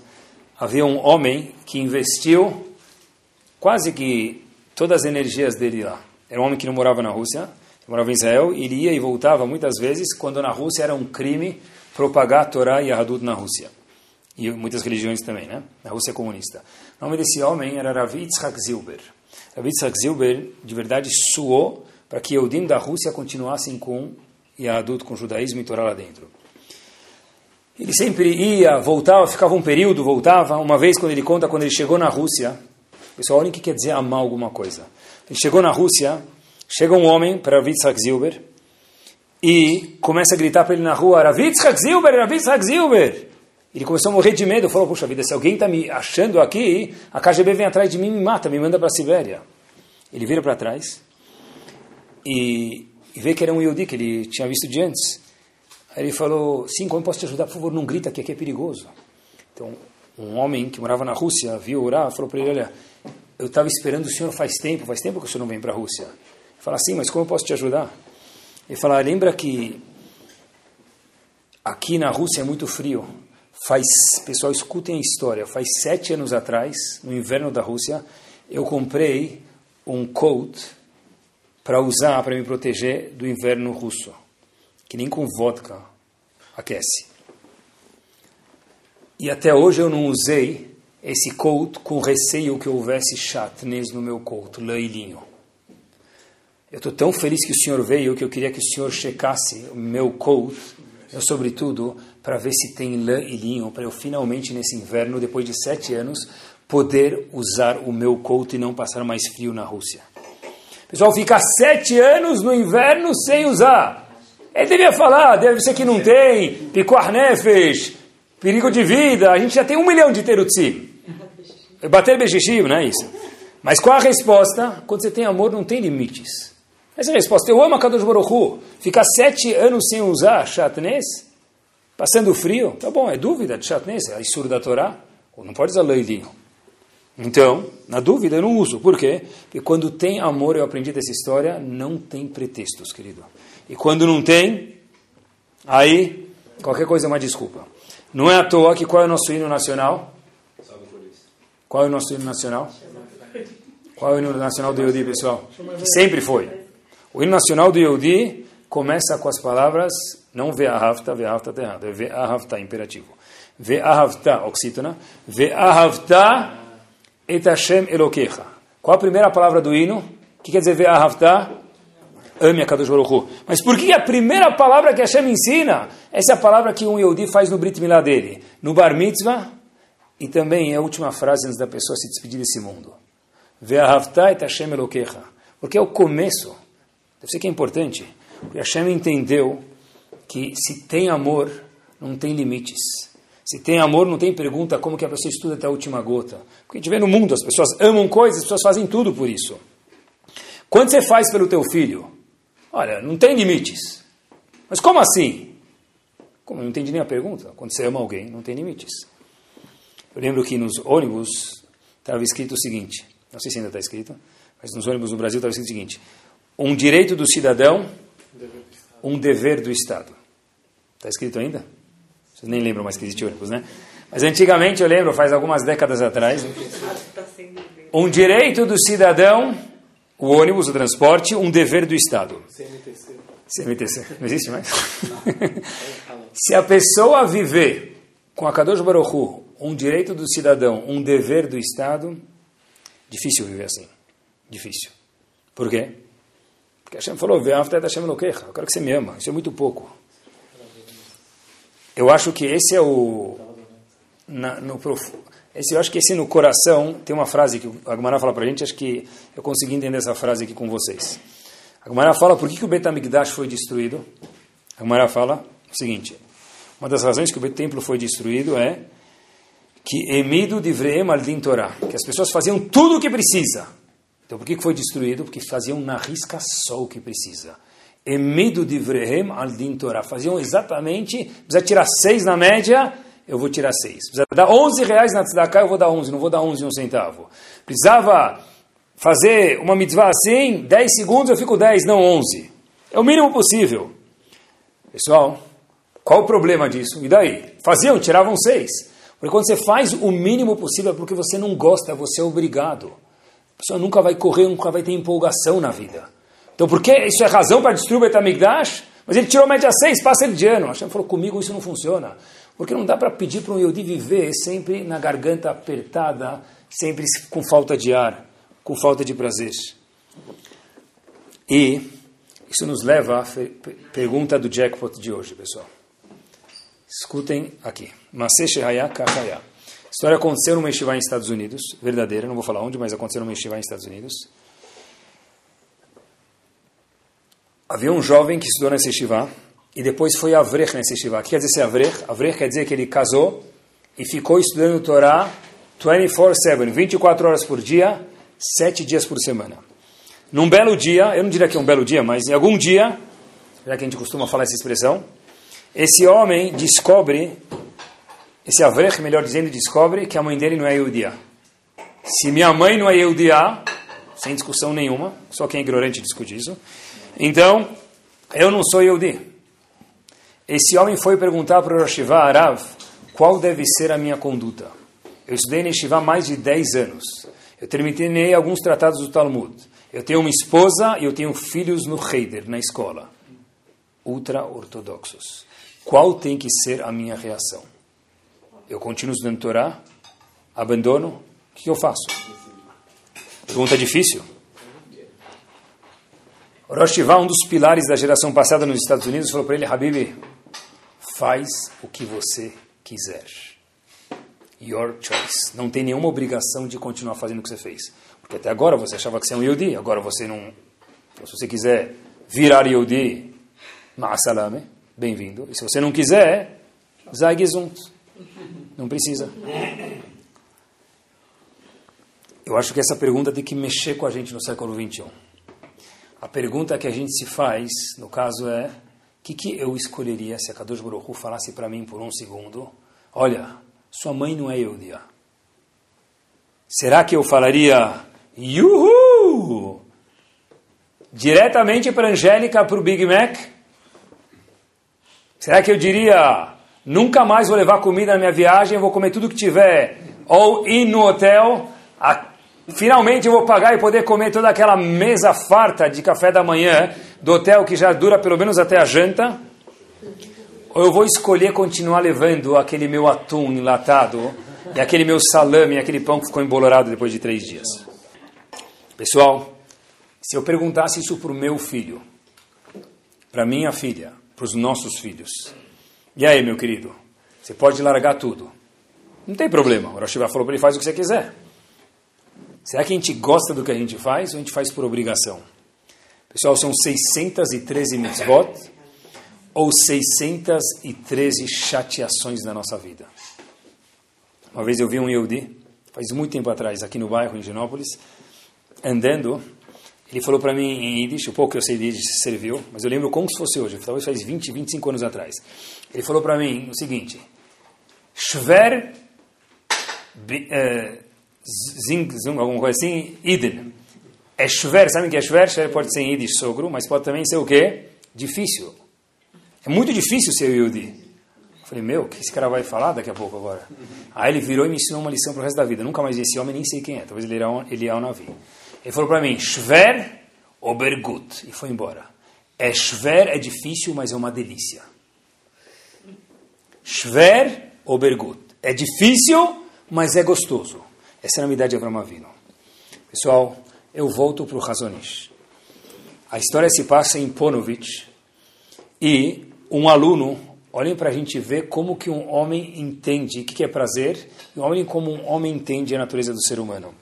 havia um homem que investiu quase que todas as energias dele lá. Era um homem que não morava na Rússia, morava em Israel, ele ia e voltava muitas vezes, quando na Rússia era um crime propagar a Torá e a Hadut na Rússia. E muitas religiões também, né? Na Rússia comunista. O nome desse homem era Rav Zilber. Rav Yitzhak Zilber, de verdade, suou para que Eudim da Rússia continuassem com Yahadut, com judaísmo e Torá lá dentro. Ele sempre ia, voltava, ficava um período, voltava. Uma vez, quando ele conta, quando ele chegou na Rússia, pessoal, olhem o que quer dizer amar alguma coisa. Ele chegou na Rússia, chega um homem para Ravitzhak Zilber e começa a gritar para ele na rua, Ravitzhak Zilber, Ravitzhak Zilber. Ele começou a morrer de medo, falou, puxa vida, se alguém está me achando aqui, a KGB vem atrás de mim e me mata, me manda para a Sibéria. Ele vira para trás e, e vê que era um Yodi que ele tinha visto de antes. Aí ele falou, sim, como posso te ajudar? Por favor, não grita que aqui é perigoso. Então, um homem que morava na Rússia viu orar, falou para ele, olha, eu estava esperando o senhor faz tempo, faz tempo que o senhor não vem para a Rússia. Ele fala, sim, mas como eu posso te ajudar? Ele fala, lembra que aqui na Rússia é muito frio. Faz, pessoal, escutem a história. Faz sete anos atrás, no inverno da Rússia, eu comprei um coat para usar, para me proteger do inverno russo que nem com vodka aquece. E até hoje eu não usei esse coat com receio que houvesse chatnez no meu coat, leilinho. Eu estou tão feliz que o senhor veio que eu queria que o senhor checasse o meu coat, eu, sobretudo, para ver se tem lã e linho, para eu finalmente, nesse inverno, depois de sete anos, poder usar o meu coat e não passar mais frio na Rússia. Pessoal, ficar sete anos no inverno sem usar. Ele devia falar, deve ser que não tem, picuar nefesh, perigo de vida, a gente já tem um milhão de terutzim. Bater bejishim, não é isso? Mas qual a resposta? Quando você tem amor, não tem limites. Essa é a resposta. Eu amo a Kadosh Baruch Ficar sete anos sem usar chatnez, passando frio, tá bom, é dúvida de chatnez, é a da Torá, não pode usar leilinho. Então, na dúvida, eu não uso. Por quê? Porque quando tem amor, eu aprendi dessa história, não tem pretextos, querido. E quando não tem, aí qualquer coisa é uma desculpa. Não é à toa que qual é o nosso hino nacional? Qual é o nosso hino nacional? Qual é o hino nacional do Yehudi, pessoal? Que sempre foi. O hino nacional do Yehudi começa com as palavras não ve'ahavta, ve'ahavta errado, é ve'ahavta, imperativo. Ve'ahavta, oxítona, ve'ahavta et Hashem Elokecha. Qual a primeira palavra do hino? O que quer dizer ve'ahavta? ame a Kadosh Baruch Mas por que a primeira palavra que Hashem ensina? Essa é a palavra que um Yehudi faz no Brit Milá dele, no Bar Mitzvah, e também é a última frase antes da pessoa se despedir desse mundo. Ve'ahavta et Hashem Elokecha. Porque é o começo. Deve ser que é importante. Porque Hashem entendeu que se tem amor, não tem limites. Se tem amor, não tem pergunta como que a pessoa estuda até a última gota. Porque a gente vê no mundo, as pessoas amam coisas, as pessoas fazem tudo por isso. Quando você faz pelo teu filho, Olha, não tem limites. Mas como assim? Como? Eu não entendi nem a pergunta. Quando você ama alguém, não tem limites. Eu lembro que nos ônibus estava escrito o seguinte, não sei se ainda está escrito, mas nos ônibus no Brasil estava escrito o seguinte, um direito do cidadão, um dever do Estado. Está escrito ainda? Vocês nem lembram mais que existe ônibus, né? Mas antigamente eu lembro, faz algumas décadas atrás, um direito do cidadão o ônibus, o transporte, um dever do Estado. CMTC. CMTC, não existe mais? Se a pessoa viver com a Kadosh Baruch Hu, um direito do cidadão, um dever do Estado, difícil viver assim. Difícil. Por quê? Porque Hashem falou, Hashem eu quero que você me ama. Isso é muito pouco. Eu acho que esse é o... Na, no profundo esse, eu acho que esse no coração, tem uma frase que a Gemara fala para a gente, acho que eu consegui entender essa frase aqui com vocês. A Gemara fala por que, que o Betamigdash foi destruído. A Gemara fala o seguinte, uma das razões que o templo foi destruído é que emido de Vreem al din Torah, que as pessoas faziam tudo o que precisa. Então por que foi destruído? Porque faziam na risca só o que precisa. Emido de Vreem al din Torah, faziam exatamente, precisa tirar seis na média, eu vou tirar 6. Precisava dar 11 reais na tzedakah, eu vou dar 11, não vou dar 11 e um centavo. Precisava fazer uma mitzvah assim, 10 segundos eu fico 10, não 11. É o mínimo possível. Pessoal, qual o problema disso? E daí? Faziam, tiravam 6. Porque quando você faz o mínimo possível é porque você não gosta, você é obrigado. A pessoa nunca vai correr, nunca vai ter empolgação na vida. Então, por que isso é razão para destruir o Betamigdash? Mas ele tirou média 6, passa ele de ano. Hashem falou, comigo isso não funciona. Porque não dá para pedir para um Yodi viver sempre na garganta apertada, sempre com falta de ar, com falta de prazer. E isso nos leva à pergunta do jackpot de hoje, pessoal. Escutem aqui. Maseh A história aconteceu numa yeshiva em Estados Unidos, verdadeira, não vou falar onde, mas aconteceu numa yeshiva em Estados Unidos. Havia um jovem que estudou nessa yeshiva, e depois foi Avrech nesse yeshiva. O que quer dizer ser Avrech? Avrech quer dizer que ele casou e ficou estudando Torá 24-7, 24 horas por dia, 7 dias por semana. Num belo dia, eu não diria que é um belo dia, mas em algum dia, já que a gente costuma falar essa expressão, esse homem descobre, esse Avrech, melhor dizendo, descobre que a mãe dele não é Eudia. Se minha mãe não é Eudia, sem discussão nenhuma, só quem é ignorante discute isso, então eu não sou Eudi. Esse homem foi perguntar para o Rosh Arav qual deve ser a minha conduta. Eu estudei em Yeshiva há mais de 10 anos. Eu terminei alguns tratados do Talmud. Eu tenho uma esposa e eu tenho filhos no Heider, na escola. Ultra-ortodoxos. Qual tem que ser a minha reação? Eu continuo estudando Torá? Abandono? O que eu faço? Pergunta difícil. Rosh um dos pilares da geração passada nos Estados Unidos, falou para ele, Habib, faz o que você quiser. Your choice. Não tem nenhuma obrigação de continuar fazendo o que você fez. Porque até agora você achava que você é um Yodi, agora você não. Se você quiser virar Yodi, ma'asalame, bem-vindo. E se você não quiser, zai Não precisa. Eu acho que essa pergunta tem que mexer com a gente no século 21. A pergunta que a gente se faz, no caso, é que, que eu escolheria se a Kadosh Baruch Hu falasse para mim por um segundo, olha, sua mãe não é Eudia. Será que eu falaria, Yuhu! Diretamente para Angélica, para o Big Mac? Será que eu diria, nunca mais vou levar comida na minha viagem, vou comer tudo que tiver, ou ir no hotel, a, finalmente eu vou pagar e poder comer toda aquela mesa farta de café da manhã, do hotel que já dura pelo menos até a janta? Ou eu vou escolher continuar levando aquele meu atum enlatado e aquele meu salame e aquele pão que ficou embolorado depois de três dias? Pessoal, se eu perguntasse isso para o meu filho, para minha filha, para os nossos filhos, e aí, meu querido, você pode largar tudo. Não tem problema. O Rosh falou para ele, faz o que você quiser. Será que a gente gosta do que a gente faz ou a gente faz por obrigação? Pessoal, são 613 mitzvot ou 613 chateações na nossa vida. Uma vez eu vi um Yehudi, faz muito tempo atrás, aqui no bairro, em Genópolis, andando, ele falou para mim em Yiddish, o pouco que eu sei de Yiddish serviu, mas eu lembro como se fosse hoje, talvez faz 20, 25 anos atrás. Ele falou para mim o seguinte, Schwer, uh, zing, alguma coisa assim, Iden. É shver, sabem que é shver? Shver pode ser em sogro, mas pode também ser o quê? Difícil. É muito difícil ser Yudi. Falei, meu, o que esse cara vai falar daqui a pouco agora? Aí ele virou e me ensinou uma lição para o resto da vida. Nunca mais vi esse homem, nem sei quem é. Talvez ele era um, ele é um navio. Ele falou para mim, shver obergut. E foi embora. É shver, é difícil, mas é uma delícia. Shver obergut. É difícil, mas é gostoso. Essa é a novidade de Avram Avino. Pessoal, eu volto para o Razonish. A história se passa em Ponovich e um aluno, olhem para a gente ver como que um homem entende o que é prazer e homem como um homem entende a natureza do ser humano.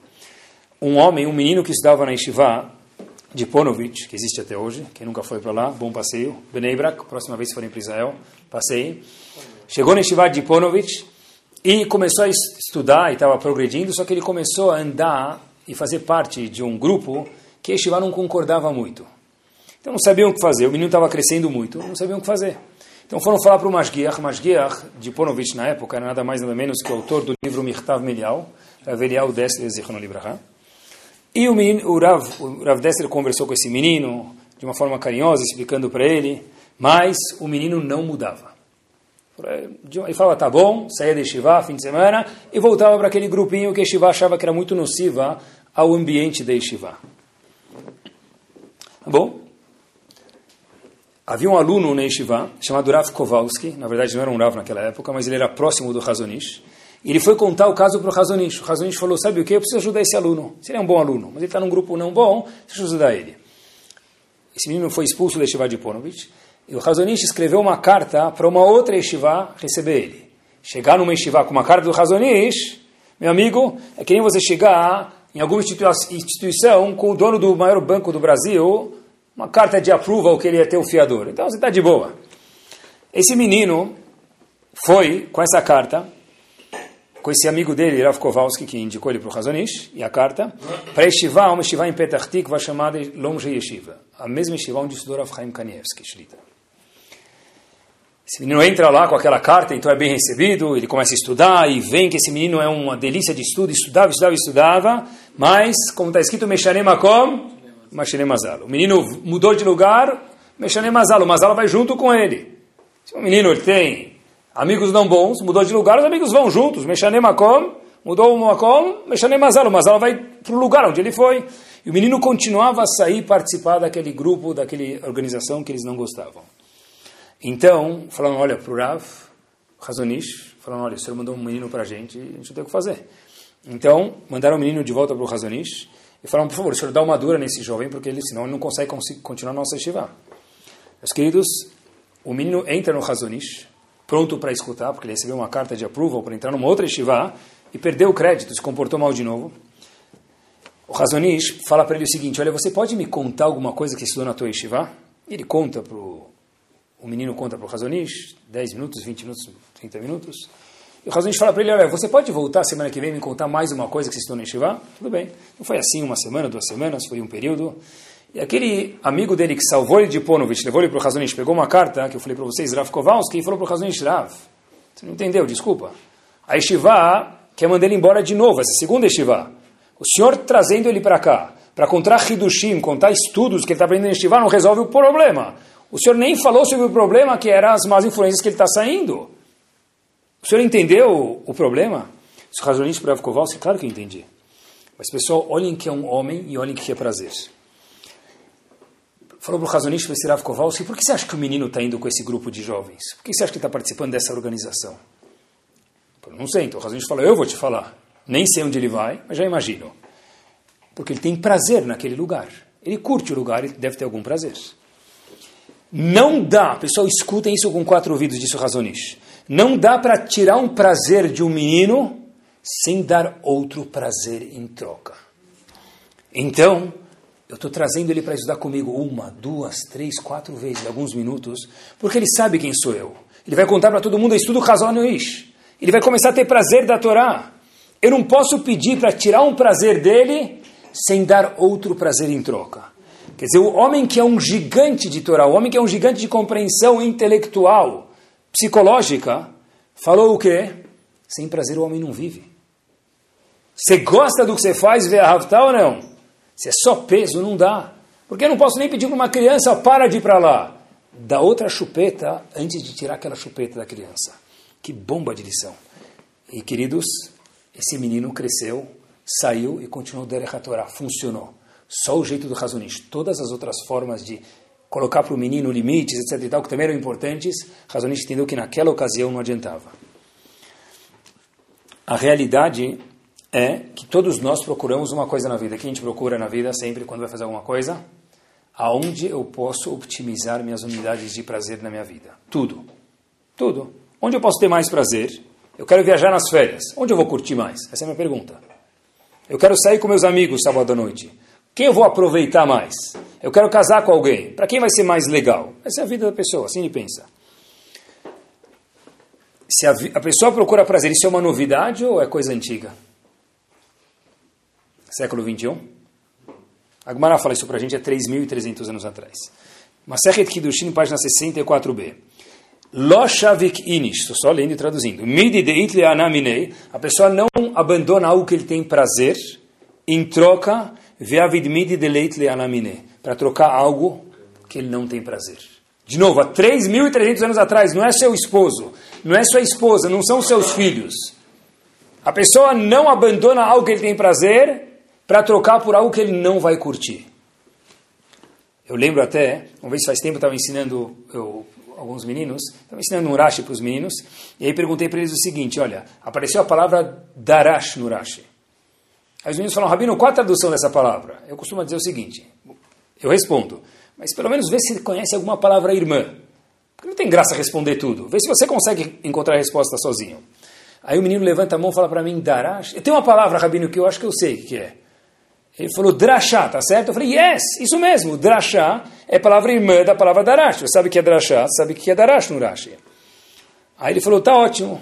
Um homem, um menino que estudava na Yeshiva de Ponovich, que existe até hoje, quem nunca foi para lá, bom passeio, Bnei Brak, próxima vez que forem para Israel, passeio. Chegou na Yeshiva de Ponovich e começou a estudar e estava progredindo, só que ele começou a andar e fazer parte de um grupo que Yeshiva não concordava muito. Então não sabiam o que fazer, o menino estava crescendo muito, não sabiam o que fazer. Então foram falar para o Masgiach, Masgiach de Ponovich na época, era nada mais nada menos que o autor do livro Mirtav Melial, Avelial Dessler Zichron Libraha. E o, menino, o, Rav, o Rav Dessler conversou com esse menino de uma forma carinhosa, explicando para ele, mas o menino não mudava. Ele falava, tá bom, saía de Shiva fim de semana e voltava para aquele grupinho que Shiva achava que era muito nociva ao ambiente da Shiva. Tá bom? Havia um aluno na Yeshiva chamado Rav Kowalski, na verdade não era um Rav naquela época, mas ele era próximo do Razonish. E ele foi contar o caso para o Razonish. O Razonish falou, sabe o que? Eu preciso ajudar esse aluno. Se ele é um bom aluno, mas ele está num grupo não bom, deixa eu ajudar ele. Esse menino foi expulso da Yeshiva de Ponovich. E o Razonish escreveu uma carta para uma outra Yeshiva receber ele. Chegar numa Yeshiva com uma carta do Razonish, meu amigo, é que nem você chegar em alguma instituição com o dono do maior banco do Brasil, uma carta de approval que ele ia ter o fiador. Então você está de boa. Esse menino foi com essa carta, com esse amigo dele, Rav Kowalski, que indicou ele para o Razonish, e a carta, para Yeshiva, uma Yeshiva em Petah Tikva chamada Longe Yeshiva, a mesma Yeshiva onde estudou Rav Chaim Kanievski, Shlita. Esse menino entra lá com aquela carta, então é bem recebido, ele começa a estudar e vem que esse menino é uma delícia de estudo, estudava, estudava, estudava, mas, como está escrito, Meshanem Makom, Meshanem Mazal. O menino mudou de lugar, Meshanem Mazal, o Mazal vai junto com ele. Se o menino ele tem amigos não bons, mudou de lugar, os amigos vão juntos, Meshanem Makom, mudou o Makom, Meshanem Mazal, o Mazal vai para o lugar onde ele foi. E o menino continuava a sair, participar daquele grupo, daquela organização que eles não gostavam. Então, falando, olha, para o Rav, Razonish, falando, olha, o senhor mandou um menino para a gente, a gente não tem o que fazer. Então, mandaram o menino de volta para o Razonish e falaram, por favor, o senhor dá uma dura nesse jovem, porque ele, senão ele não consegue continuar a nossa Shiva. Meus queridos, o menino entra no Razonish, pronto para escutar, porque ele recebeu uma carta de approval para entrar numa outra Shiva, e perdeu o crédito, se comportou mal de novo. O Razonish fala para ele o seguinte, olha, você pode me contar alguma coisa que estudou na tua Shiva? Ele conta para o o menino conta para o Razonish, 10 minutos, 20 minutos, 30 minutos. E o Razonish fala para ele, olha, você pode voltar semana que vem me contar mais uma coisa que você estudou no Yeshiva? Tudo bem. Não foi assim uma semana, duas semanas, foi um período. E aquele amigo dele que salvou ele de Ponovich, levou ele para o Razonish, pegou uma carta, que eu falei para vocês, Rav Kowalski, e falou para o Razonish, Rav, você não entendeu, desculpa. A Yeshiva quer mandar ele embora de novo, essa segunda Yeshiva. O senhor trazendo ele para cá, para contar Hidushim, contar estudos que ele está aprendendo em Yeshiva, não resolve o problema. O senhor nem falou sobre o problema que eram as más influências que ele está saindo. O senhor entendeu o problema? Os razões para Kowalski, claro que eu entendi. Mas pessoal, olhem que é um homem e olhem que é prazer. Falou para o Razonista, para Rav Kowalski, por que você acha que o menino está indo com esse grupo de jovens? Por que você acha que está participando dessa organização? Eu não sei, então o Razonista falou, eu vou te falar. Nem sei onde ele vai, mas já imagino. Porque ele tem prazer naquele lugar. Ele curte o lugar e deve ter algum prazer. Não dá, pessoal, escutem isso com quatro ouvidos, disse o Razonish. Não dá para tirar um prazer de um menino sem dar outro prazer em troca. Então, eu estou trazendo ele para estudar comigo uma, duas, três, quatro vezes, alguns minutos, porque ele sabe quem sou eu. Ele vai contar para todo mundo, estudo Razonish. Ele vai começar a ter prazer da Torá. Eu não posso pedir para tirar um prazer dele sem dar outro prazer em troca. Quer dizer, o homem que é um gigante de Torá, o homem que é um gigante de compreensão intelectual, psicológica, falou o quê? Sem prazer o homem não vive. Você gosta do que você faz, vê a Havtal ou não? Se é só peso, não dá. Porque eu não posso nem pedir para uma criança, para de ir para lá. Dá outra chupeta antes de tirar aquela chupeta da criança. Que bomba de lição. E queridos, esse menino cresceu, saiu e continuou Derech Torá. Funcionou. Só o jeito do Razonish. Todas as outras formas de colocar para o menino limites, etc. e tal, que também eram importantes, Razonish entendeu que naquela ocasião não adiantava. A realidade é que todos nós procuramos uma coisa na vida. O que a gente procura na vida sempre quando vai fazer alguma coisa? Aonde eu posso optimizar minhas unidades de prazer na minha vida? Tudo. Tudo. Onde eu posso ter mais prazer? Eu quero viajar nas férias. Onde eu vou curtir mais? Essa é a minha pergunta. Eu quero sair com meus amigos sábado à noite. Quem eu vou aproveitar mais? Eu quero casar com alguém. Para quem vai ser mais legal? Essa é a vida da pessoa, assim ele pensa. Se a, a pessoa procura prazer, isso é uma novidade ou é coisa antiga? Século 21? Agmará fala isso para a gente há 3.300 anos atrás. Masechet Kiddushin, página 64b. Lo shavik inish, estou só lendo e traduzindo. Midi deit a pessoa não abandona algo que ele tem prazer, em troca ve'avidmidi deleit le'alamine, para trocar algo que ele não tem prazer. De novo, há 3.300 anos atrás, não é seu esposo, não é sua esposa, não são seus filhos. A pessoa não abandona algo que ele tem prazer para trocar por algo que ele não vai curtir. Eu lembro até, uma vez faz tempo eu estava ensinando eu, alguns meninos, estava ensinando um Rashi para os meninos, e aí perguntei para eles o seguinte, olha, apareceu a palavra Darash no Rashi. Aí os meninos falaram, Rabino, qual a tradução dessa palavra? Eu costumo dizer o seguinte, eu respondo, mas pelo menos vê se conhece alguma palavra irmã. Porque não tem graça responder tudo. Vê se você consegue encontrar a resposta sozinho. Aí o menino levanta a mão e fala para mim, Darash. Tem uma palavra, Rabino, que eu acho que eu sei o que é. Ele falou drachá, tá certo? Eu falei, yes, isso mesmo. Drachá é palavra irmã da palavra darash. Você sabe o que é drachá, sabe o que é darash no Rashi. Aí ele falou, tá ótimo.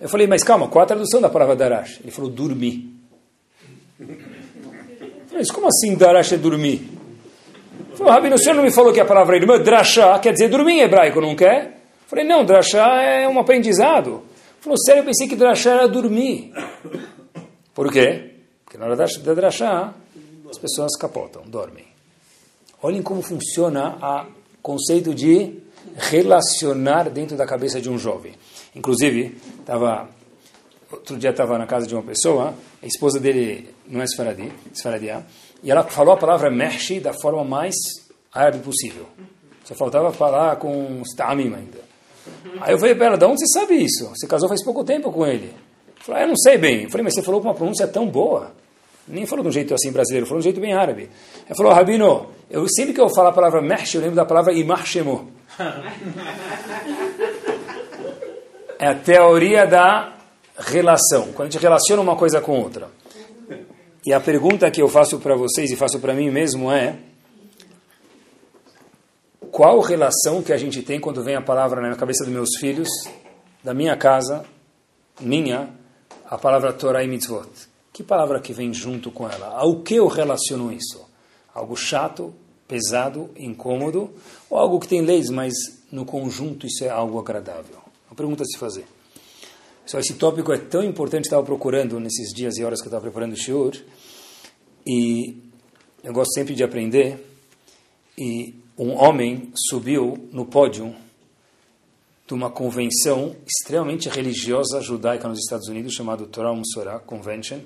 Eu falei, mas calma, qual a tradução da palavra darash? Ele falou, dormir. Falei, mas como assim darash é dormir? Falou, Rabino, o senhor não me falou que a palavra irmã, drachá, quer dizer dormir em hebraico, não quer? Falei, não, drachá é um aprendizado. Falou, sério, eu pensei que drachá era dormir. Por quê? Porque na hora da drachá, as pessoas capotam, dormem. Olhem como funciona o conceito de relacionar dentro da cabeça de um jovem. Inclusive, tava, outro dia estava na casa de uma pessoa, a esposa dele não é esfaradi, esfaradia, e ela falou a palavra mershi da forma mais árabe possível. Só faltava falar com stamim ainda. Aí eu falei para ela, de onde você sabe isso? Você casou faz pouco tempo com ele. Falou, ah, eu não sei bem. Eu falei, mas você falou com uma pronúncia tão boa. Nem falou de um jeito assim brasileiro, falou de um jeito bem árabe. Ele falou, Rabino, eu, sempre que eu falo a palavra mehsh, eu lembro da palavra imahshemo. é a teoria da relação. Quando a gente relaciona uma coisa com outra. E a pergunta que eu faço para vocês e faço para mim mesmo é: qual relação que a gente tem quando vem a palavra na cabeça dos meus filhos, da minha casa, minha, a palavra Torah e Mitzvot. Que palavra que vem junto com ela? Ao que eu relaciono isso? Algo chato, pesado, incômodo, ou algo que tem leis, mas no conjunto isso é algo agradável? Uma pergunta a se fazer. Só esse tópico é tão importante, estava procurando nesses dias e horas que eu estava preparando o shiur, e eu gosto sempre de aprender, e um homem subiu no pódio de uma convenção extremamente religiosa judaica nos Estados Unidos, chamada Torah Musorah Convention.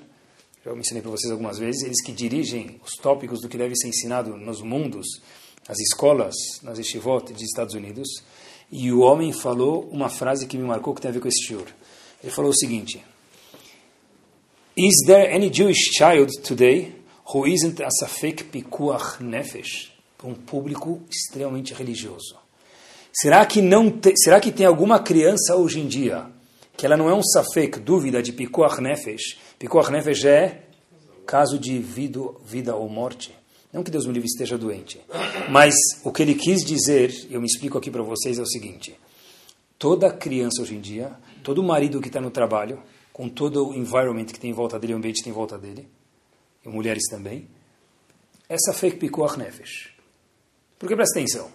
Já mencionei para vocês algumas vezes. Eles que dirigem os tópicos do que deve ser ensinado nos mundos, nas escolas, nas yeshivot dos Estados Unidos. E o homem falou uma frase que me marcou que tem a ver com esse shiur. Ele falou o seguinte: Is there any Jewish child today who isn't a safek pikuach nefesh? Um público extremamente religioso. Será que, não te, será que tem alguma criança hoje em dia que ela não é um safek, dúvida de pikuach nefesh? Pikuach nefesh é caso de vida, vida ou morte. Não que Deus me livre esteja doente. Mas o que ele quis dizer, eu me explico aqui para vocês, é o seguinte. Toda criança hoje em dia, todo marido que está no trabalho, com todo o environment que tem em volta dele, o ambiente que tem em volta dele, e mulheres também, essa fake pikuach nefesh. Porque presta atenção.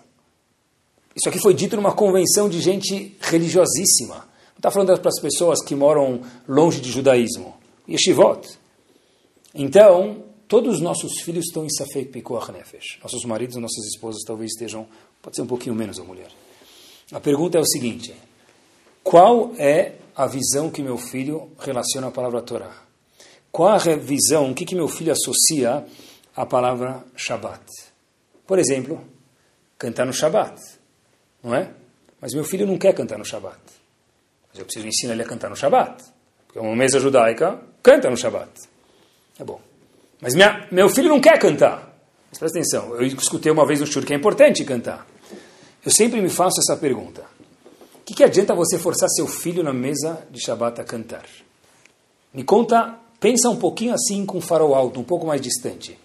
Isso aqui foi dito numa convenção de gente religiosíssima. Não está falando para as pessoas que moram longe de judaísmo. Yeshivot. Então, todos os nossos filhos estão em Safek Pikuach Nefesh. Nossos maridos, nossas esposas talvez estejam, pode ser um pouquinho menos a mulher. A pergunta é o seguinte: qual é a visão que meu filho relaciona à palavra Torá? Qual a visão, o que, que meu filho associa à palavra Shabbat? Por exemplo, cantar no Shabbat não é? Mas meu filho não quer cantar no Shabat. Mas eu preciso ensinar ele a cantar no Shabat. Porque uma mesa judaica canta no Shabat. É bom. Mas minha, meu filho não quer cantar. Mas presta atenção, eu escutei uma vez no shur que é importante cantar. Eu sempre me faço essa pergunta. Que, que adianta você forçar seu filho na mesa de Shabat a cantar? Me conta, pensa um pouquinho assim com o farol alto, um pouco mais distante.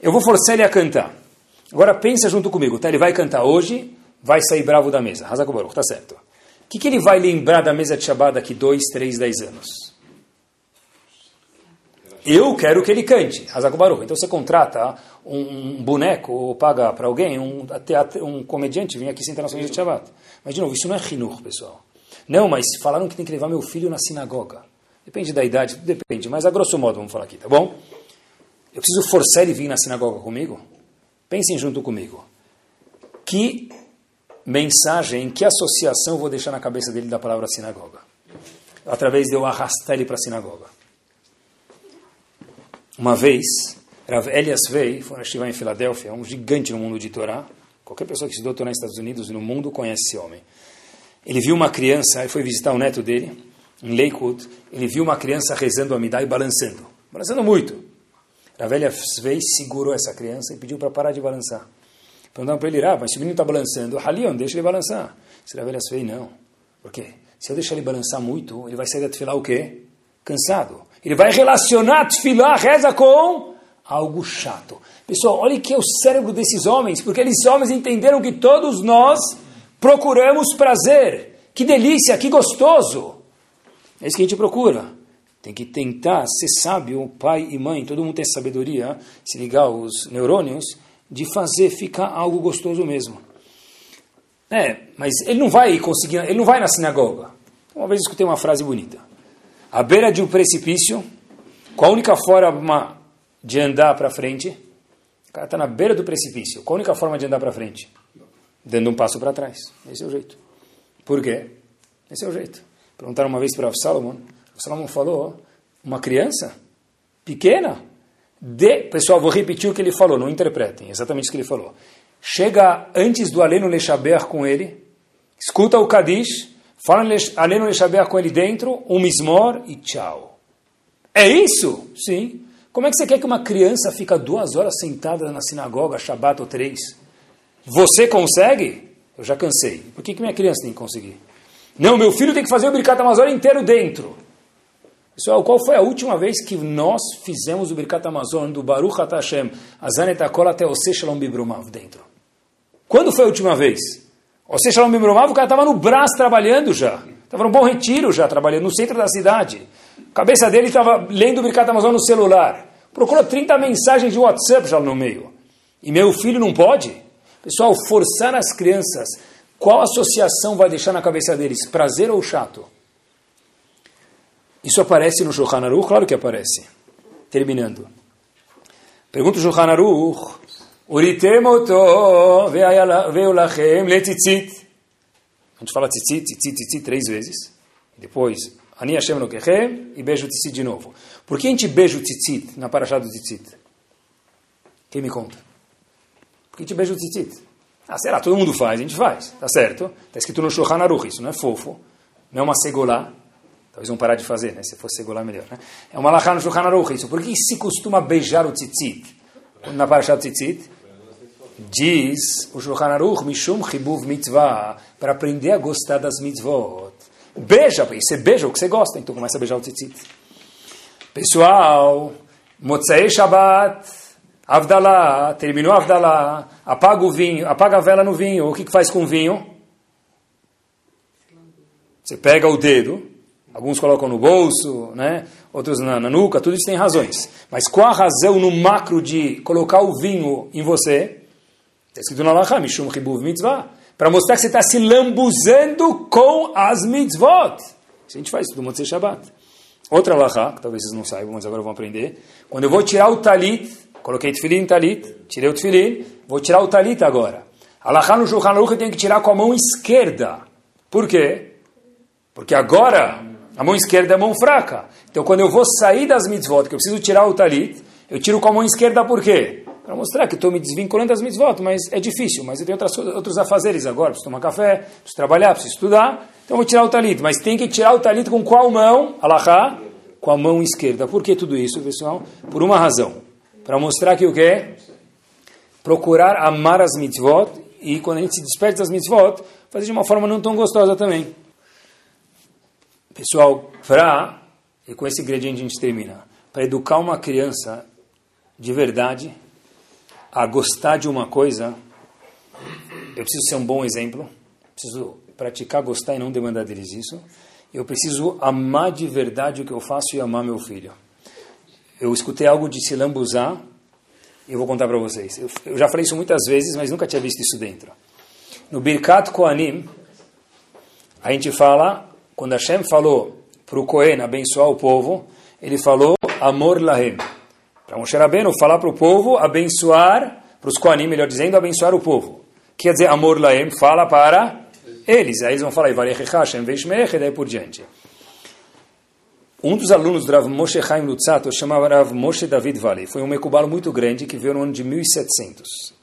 Eu vou forçar ele a cantar. Agora pensa junto comigo, tá? Ele vai cantar hoje, vai sair bravo da mesa. Hazak Baruch, tá certo. O que, que ele vai lembrar da mesa de Shabbat daqui dois, três, dez anos? Eu quero que ele cante, Hazak Baruch. Então você contrata um, boneco ou paga para alguém, um, um comediante, vir aqui sentar na sua de Shabbat. Mas, de novo, isso não é rinur, pessoal. Não, mas falaram que tem que levar meu filho na sinagoga. Depende da idade, depende, mas a grosso modo vamos falar aqui, tá bom? Eu preciso forçar ele vir na sinagoga comigo? Pensem junto comigo. Que mensagem, que associação vou deixar na cabeça dele da palavra sinagoga? Através de eu arrastar ele para a sinagoga. Uma vez, Rav Elias Vei, foi estiver em Filadélfia, um gigante no mundo de Torá. Qualquer pessoa que estudou Torá nos Estados Unidos e no mundo conhece esse homem. Ele viu uma criança, ele foi visitar o neto dele, em Lakewood, ele viu uma criança rezando a Amidá e balançando. Balançando muito. Rav Elias Vei segurou essa criança e pediu para parar de balançar. Perguntaram para ele, ah, mas se o menino está balançando, Halion, deixa ele balançar. Se Rav Elias Vei, não. Por quê? Se eu deixar ele balançar muito, ele vai sair da tefilá o quê? Cansado. Ele vai relacionar tefilá, reza com algo chato. Pessoal, olha que é o cérebro desses homens, porque esses homens entenderam que todos nós procuramos prazer. Que delícia, que gostoso. É isso que a gente procura. Tem que tentar ser sábio, pai e mãe, todo mundo tem sabedoria, se ligar os neurônios, de fazer ficar algo gostoso mesmo. É, mas ele não vai conseguir, ele não vai na sinagoga. Uma vez escutei uma frase bonita. À beira de um precipício, com a única forma de andar para frente, o cara está na beira do precipício. Qual a única forma de andar para frente? Dando um passo para trás. Esse é o jeito. Por quê? Esse é o jeito. Perguntaram uma vez para o Salomon. O Salomon falou: uma criança pequena. De, pessoal, vou repetir o que ele falou, não interpretem, exatamente o que ele falou. Chega antes do Aleno Lechaber com ele, escuta o Kadish, Aleno Lechaber com ele dentro, um mismor e tchau. É isso? Sim. Como é que você quer que uma criança fica duas horas sentada na sinagoga, Shabbat ou três? Você consegue? Eu já cansei. Por que, que minha criança tem que conseguir? Não, meu filho tem que fazer o Birkat Amazon inteiro dentro. Pessoal, qual foi a última vez que nós fizemos o Birkat Amazon do Baruch Hashem, Azanet Akol até Ose Shalom Bibrumav dentro? Quando foi a última vez? Ose Shalom Bibrumav, o cara estava no Brás trabalhando já. Estava no Bom Retiro já, trabalhando no centro da cidade. A cabeça dele estava lendo o Birkat Amazon no celular. Procurou 30 mensagens de WhatsApp já no meio. E meu filho não pode? Pessoal, forçar as crianças, qual associação vai deixar na cabeça deles? Prazer ou chato? Isso aparece no Shulchan Aruch? Claro que aparece. Terminando. Pergunta o Shulchan Aruch. Uritem oto veio lachem letzitzit. A gente fala tzitzit, tzitzit, tzitzit três vezes. Depois, Ani Hashem Lokechem e beijo o tzitzit de novo. Por que a gente beija o tzitzit na paraxá do tzitzit? Quem me conta? Por que a gente beija o tzitzit? Ah, sei lá, todo mundo faz, a gente faz, tá certo? Está escrito no Shulchan Aruch, isso não é fofo, não é uma segolá. Talvez vão parar de fazer, né? Se fosse segolá, melhor. Né? É uma lachá no Shulchan Aruch, isso. Por que se costuma beijar o tzitzit? Na paraxá do tzitzit? Diz o Shulchan Aruch, Mishum Chibuv Mitzvah, para aprender a gostar das mitzvot. Beija, você beija o que você gosta, então começa a beijar o tzitzit. Pessoal, Motzei Shabbat, Avdalá, terminou Avdalá, apaga o vinho, apaga a vela no vinho. O que, que faz com o vinho? Você pega o dedo, alguns colocam no bolso, né? outros na, na nuca, tudo isso tem razões. Mas qual a razão no macro de colocar o vinho em você? Está escrito na Lacha, Mishum Hibuv Mitzvah para mostrar que você está se lambuzando com as mitzvot. Isso a gente faz tudo Motzei Shabbat. Outra lahá, que talvez vocês não saibam, mas agora vão aprender. Quando eu vou tirar o talit, coloquei tefilim talit, tirei o tefilim, vou tirar o talit agora. A lahá no Shulchan Aruch eu tenho que tirar com a mão esquerda. Por quê? Porque agora a mão esquerda é a mão fraca. Então quando eu vou sair das mitzvot, que eu preciso tirar o talit, eu tiro com a mão esquerda por quê? Para mostrar que estou me desvinculando das mitzvot, mas é difícil, mas eu tenho outras, outros afazeres agora, preciso tomar café, preciso trabalhar, preciso estudar, então vou tirar o talit, mas tem que tirar o talit com qual mão? Alahá, com a mão esquerda. Por que tudo isso, pessoal? Por uma razão, para mostrar que o que? Procurar amar as mitzvot, e quando a gente se despede das mitzvot, fazer de uma forma não tão gostosa também. Pessoal, para, e com esse ingrediente a gente termina, para educar uma criança de verdade, a gostar de uma coisa, eu preciso ser um bom exemplo, preciso praticar gostar e não demandar deles isso. Eu preciso amar de verdade o que eu faço e amar meu filho. Eu escutei algo de se lambuzar e eu vou contar para vocês. Eu, eu, já falei isso muitas vezes, mas nunca tinha visto isso dentro. No Birkat Koanim, a gente fala, quando Hashem falou para o Kohen abençoar o povo, ele falou amor lahem. Para Moshe Rabbeinu falar para o povo, abençoar, para os Koanim, melhor dizendo, abençoar o povo. Quer dizer, amor laem, fala para eles. Aí eles vão falar, e daí por diante. Um dos alunos do Rav Moshe Chaim Lutzato chamava Rav Moshe David Valley. Foi um mecubalo muito grande que veio no ano de 1700.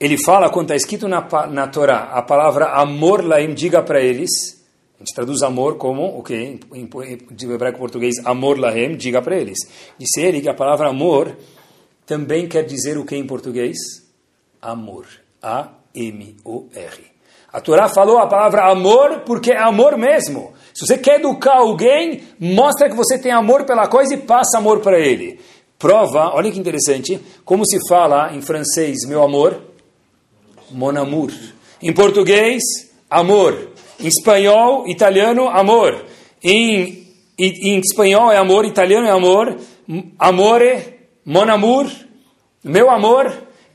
Ele fala, quando está escrito na, na Torá, a palavra amor laim, diga para eles, a gente traduz amor como, o que de hebraico português, amor lahem, diga para eles. Disse ele que a palavra amor também quer dizer o que em português? Amor. A-M-O-R. A Torá falou a palavra amor porque é amor mesmo. Se você quer educar alguém, mostra que você tem amor pela coisa e passa amor para ele. Prova, olha que interessante, como se fala em francês, meu amor? mon amour. Em português, amor. Em espanhol, italiano, amor. Em, em, em espanhol é amor, italiano é amor. Amore, mon amour, meu amor.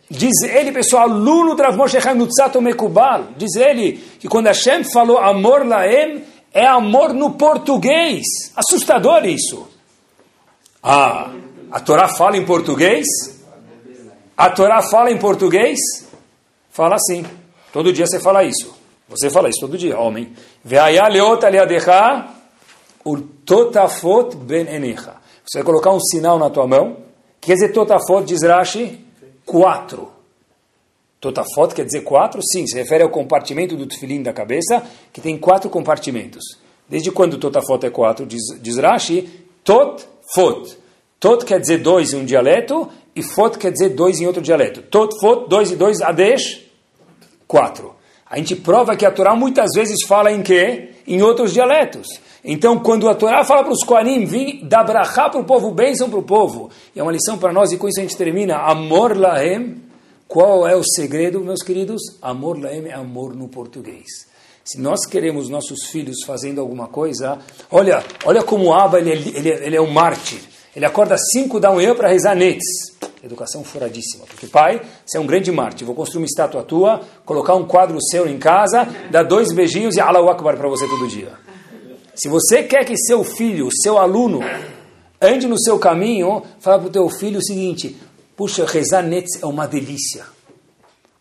Diz ele, pessoal, Nutzato Mekubal, diz ele que quando Hashem falou amor laem, é amor no português. Assustador isso. Ah, a Torá fala em português? A Torá fala em português? fala assim. Todo dia você fala isso. Você fala isso todo dia, homem. Você vai colocar um sinal na tua mão. Quer dizer totafot, diz Rashi, quatro. Totafot quer dizer quatro? Sim, se refere ao compartimento do tefilim da cabeça, que tem quatro compartimentos. Desde quando totafot é quatro? Diz, diz Rashi, tot, fot. Tot quer dizer dois em um dialeto, e fot quer dizer dois em outro dialeto. Tot, fot, dois e dois, adesh, 4. A gente prova que a Torá muitas vezes fala em quê? Em outros dialetos. Então, quando a Torá fala para os Koanim, vim dar brachá para o povo, bênção para o povo. E é uma lição para nós, e com isso a gente termina. Amor lahem. Qual é o segredo, meus queridos? Amor lahem é amor no português. Se nós queremos nossos filhos fazendo alguma coisa, olha, olha como o Abba ele, é ele, ele é um mártir. Ele acorda às 5 da manhã para rezar netes. Educação furadíssima. Porque, pai, você é um grande Marte. Vou construir uma estátua tua, colocar um quadro seu em casa, dar dois beijinhos e Allahu Akbar para você todo dia. Se você quer que seu filho, seu aluno, ande no seu caminho, fala para o teu filho o seguinte: puxa, rezar nets é uma delícia.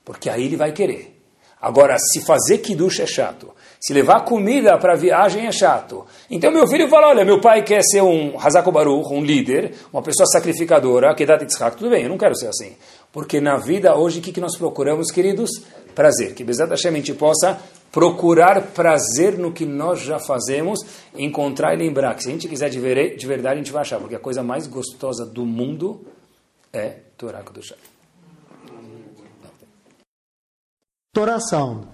Porque aí ele vai querer. Agora, se fazer kiddush é chato, se levar comida para viagem é chato. Então meu filho fala, olha, meu pai quer ser um Hazako Baruch, um líder, uma pessoa sacrificadora, que dá Yitzhak, tudo bem, eu não quero ser assim. Porque na vida hoje, o que, que nós procuramos, queridos? Prazer. Que Bezat Hashem a gente possa procurar prazer no que nós já fazemos, encontrar e lembrar que se a gente quiser de, ver, de verdade, a gente vai achar, porque a coisa mais gostosa do mundo é Torá. Torá Sound